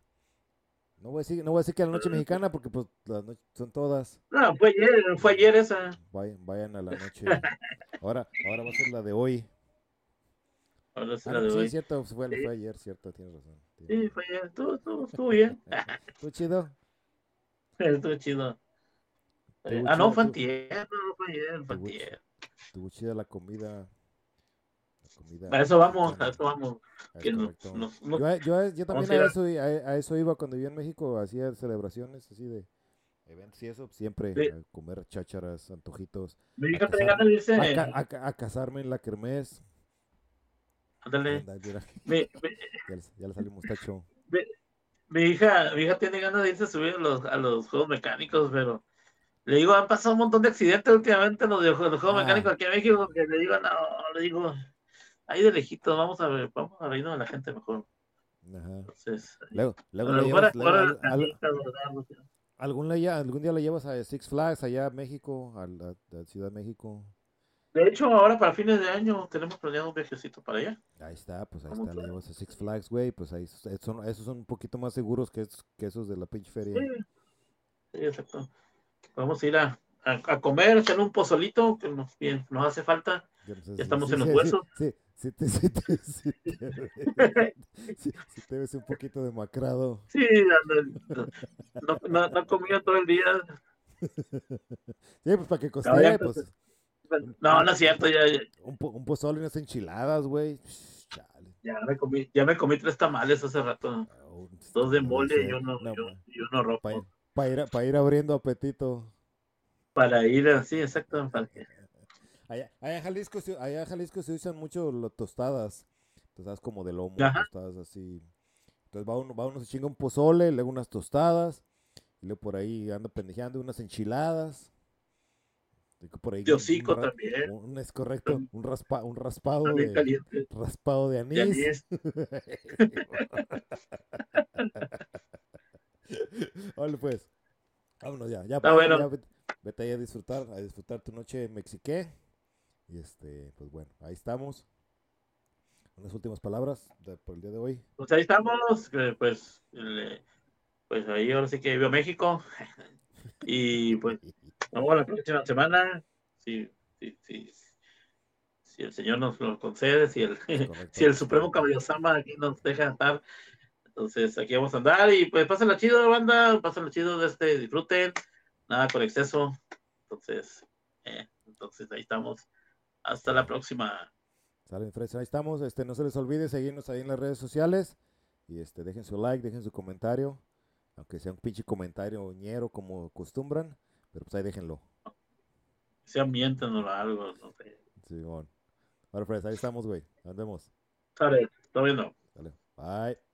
[SPEAKER 1] No voy a decir, no voy a decir que a la noche mexicana porque pues las noches son todas.
[SPEAKER 2] No, fue ayer, fue ayer esa.
[SPEAKER 1] Vayan, vayan a la noche. (laughs) Ahora, ahora va a ser la de hoy.
[SPEAKER 2] Ahora es
[SPEAKER 1] Ah,
[SPEAKER 2] la
[SPEAKER 1] no,
[SPEAKER 2] de
[SPEAKER 1] sí,
[SPEAKER 2] hoy.
[SPEAKER 1] cierto, fue,
[SPEAKER 2] Sí.
[SPEAKER 1] fue ayer, cierto, tienes razón. tienes
[SPEAKER 2] Sí, fue ayer. Estuvo, estuvo, estuvo bien. (laughs)
[SPEAKER 1] Estuvo chido. (laughs)
[SPEAKER 2] Estuvo chido.
[SPEAKER 1] Estuvo
[SPEAKER 2] ah, no, fue antier, no, fue ayer, fue antier.
[SPEAKER 1] Estuvo chida la comida. Comida
[SPEAKER 2] A eso vamos, a eso vamos. Que
[SPEAKER 1] Yo, también
[SPEAKER 2] a
[SPEAKER 1] eso, i- a, a eso iba cuando vivía en México, hacía celebraciones así de eventos y eso, siempre
[SPEAKER 2] Sí.
[SPEAKER 1] a comer chácharas, antojitos,
[SPEAKER 2] ganas de irse.
[SPEAKER 1] a, ca- a ca- a casarme en la kermés.
[SPEAKER 2] Ándale.
[SPEAKER 1] Anda, mira, (laughs) ya, le- ya le salió mustacho.
[SPEAKER 2] mi hija, mi hija tiene ganas de irse a subir a los, a los juegos mecánicos, pero le digo, han pasado un montón de accidentes últimamente en los, de- los juegos
[SPEAKER 1] Ah.
[SPEAKER 2] mecánicos aquí en México, que le digo, no, le digo, ahí de lejitos, vamos a ver, vamos a reírnos de la gente mejor.
[SPEAKER 1] Ajá.
[SPEAKER 2] Entonces,
[SPEAKER 1] Luego,
[SPEAKER 2] a
[SPEAKER 1] luego
[SPEAKER 2] lo
[SPEAKER 1] llevas, luego algún, día, algún día le llevas a Six Flags allá a México, a la, a Ciudad de México.
[SPEAKER 2] De hecho, ahora para fines de año tenemos planeado un viajecito para allá.
[SPEAKER 1] Ahí está, pues ahí
[SPEAKER 2] ¿Cómo
[SPEAKER 1] está, le llevas a Six Flags, güey, pues ahí son, esos son un poquito más seguros que, esos- que esos de la pinche feria.
[SPEAKER 2] Sí, sí, exacto. Vamos a ir a, a, a comer, echar un pozolito que nos, bien, nos hace falta. Ya estamos
[SPEAKER 1] sí,
[SPEAKER 2] en los
[SPEAKER 1] sí,
[SPEAKER 2] huesos.
[SPEAKER 1] Sí, sí, te, (laughs) sí, te, sí, te, sí, sí te ves un poquito demacrado.
[SPEAKER 2] Sí, no, no, no comido todo el día. (laughs)
[SPEAKER 1] Sí, pues para que costee,
[SPEAKER 2] empecé.
[SPEAKER 1] pues
[SPEAKER 2] No, no es cierto, ya, ya,
[SPEAKER 1] un, po- un pozole y unas enchiladas, güey.
[SPEAKER 2] Ya me comí, ya me comí tres tamales hace rato.
[SPEAKER 1] Oh,
[SPEAKER 2] Dos de
[SPEAKER 1] no
[SPEAKER 2] mole
[SPEAKER 1] sé,
[SPEAKER 2] y uno,
[SPEAKER 1] no,
[SPEAKER 2] y uno-
[SPEAKER 1] ma.
[SPEAKER 2] y uno rojo.
[SPEAKER 1] Para ir, pa ir, a- pa ir abriendo apetito.
[SPEAKER 2] Para ir así, exacto. Para que,
[SPEAKER 1] Allá, allá en Jalisco, se- allá en Jalisco se usan mucho las tostadas. Tostadas como de lomo,
[SPEAKER 2] Ajá.
[SPEAKER 1] tostadas así. Entonces va uno, va uno se chinga un pozole, luego unas tostadas. Y luego por ahí anda pendejeando unas enchiladas. Por ahí
[SPEAKER 2] de hocico
[SPEAKER 1] un
[SPEAKER 2] también.
[SPEAKER 1] un- es correcto, un, raspa, un raspado
[SPEAKER 2] También
[SPEAKER 1] de,
[SPEAKER 2] caliente.
[SPEAKER 1] raspado de
[SPEAKER 2] De
[SPEAKER 1] anís. (laughs) Órale, pues. Vámonos ya. Ya,
[SPEAKER 2] Está
[SPEAKER 1] pa,
[SPEAKER 2] bueno.
[SPEAKER 1] ya vete, vete ahí a disfrutar, a disfrutar tu noche mexiqué. Y este, pues bueno, ahí estamos. Unas últimas palabras de- por el día de hoy.
[SPEAKER 2] Pues ahí estamos, que, pues, pues ahí ahora sí que vivo México. (laughs) Y pues (laughs) vamos a la próxima semana. Si, si, si, si el Señor nos lo concede, si el, (laughs)
[SPEAKER 1] Correcto.
[SPEAKER 2] si el Supremo Caballosama aquí nos deja estar. Entonces aquí vamos a andar y pues pásenla chido, banda, pásenla chido, de este, disfruten, nada con exceso. Entonces, eh, entonces ahí estamos. Hasta la próxima.
[SPEAKER 1] Salen fresas, ahí estamos. Este, no se les olvide seguirnos ahí en las redes sociales. Y este, dejen su like, dejen su comentario. Aunque sea un pinche comentario ñero como acostumbran. Pero pues ahí déjenlo.
[SPEAKER 2] Sea mienten o algo, no sé.
[SPEAKER 1] Sí, bueno. Ahora, Fres, ahí estamos, güey. Nos vemos.
[SPEAKER 2] Sale, bien, ¿no?
[SPEAKER 1] Dale. Bye.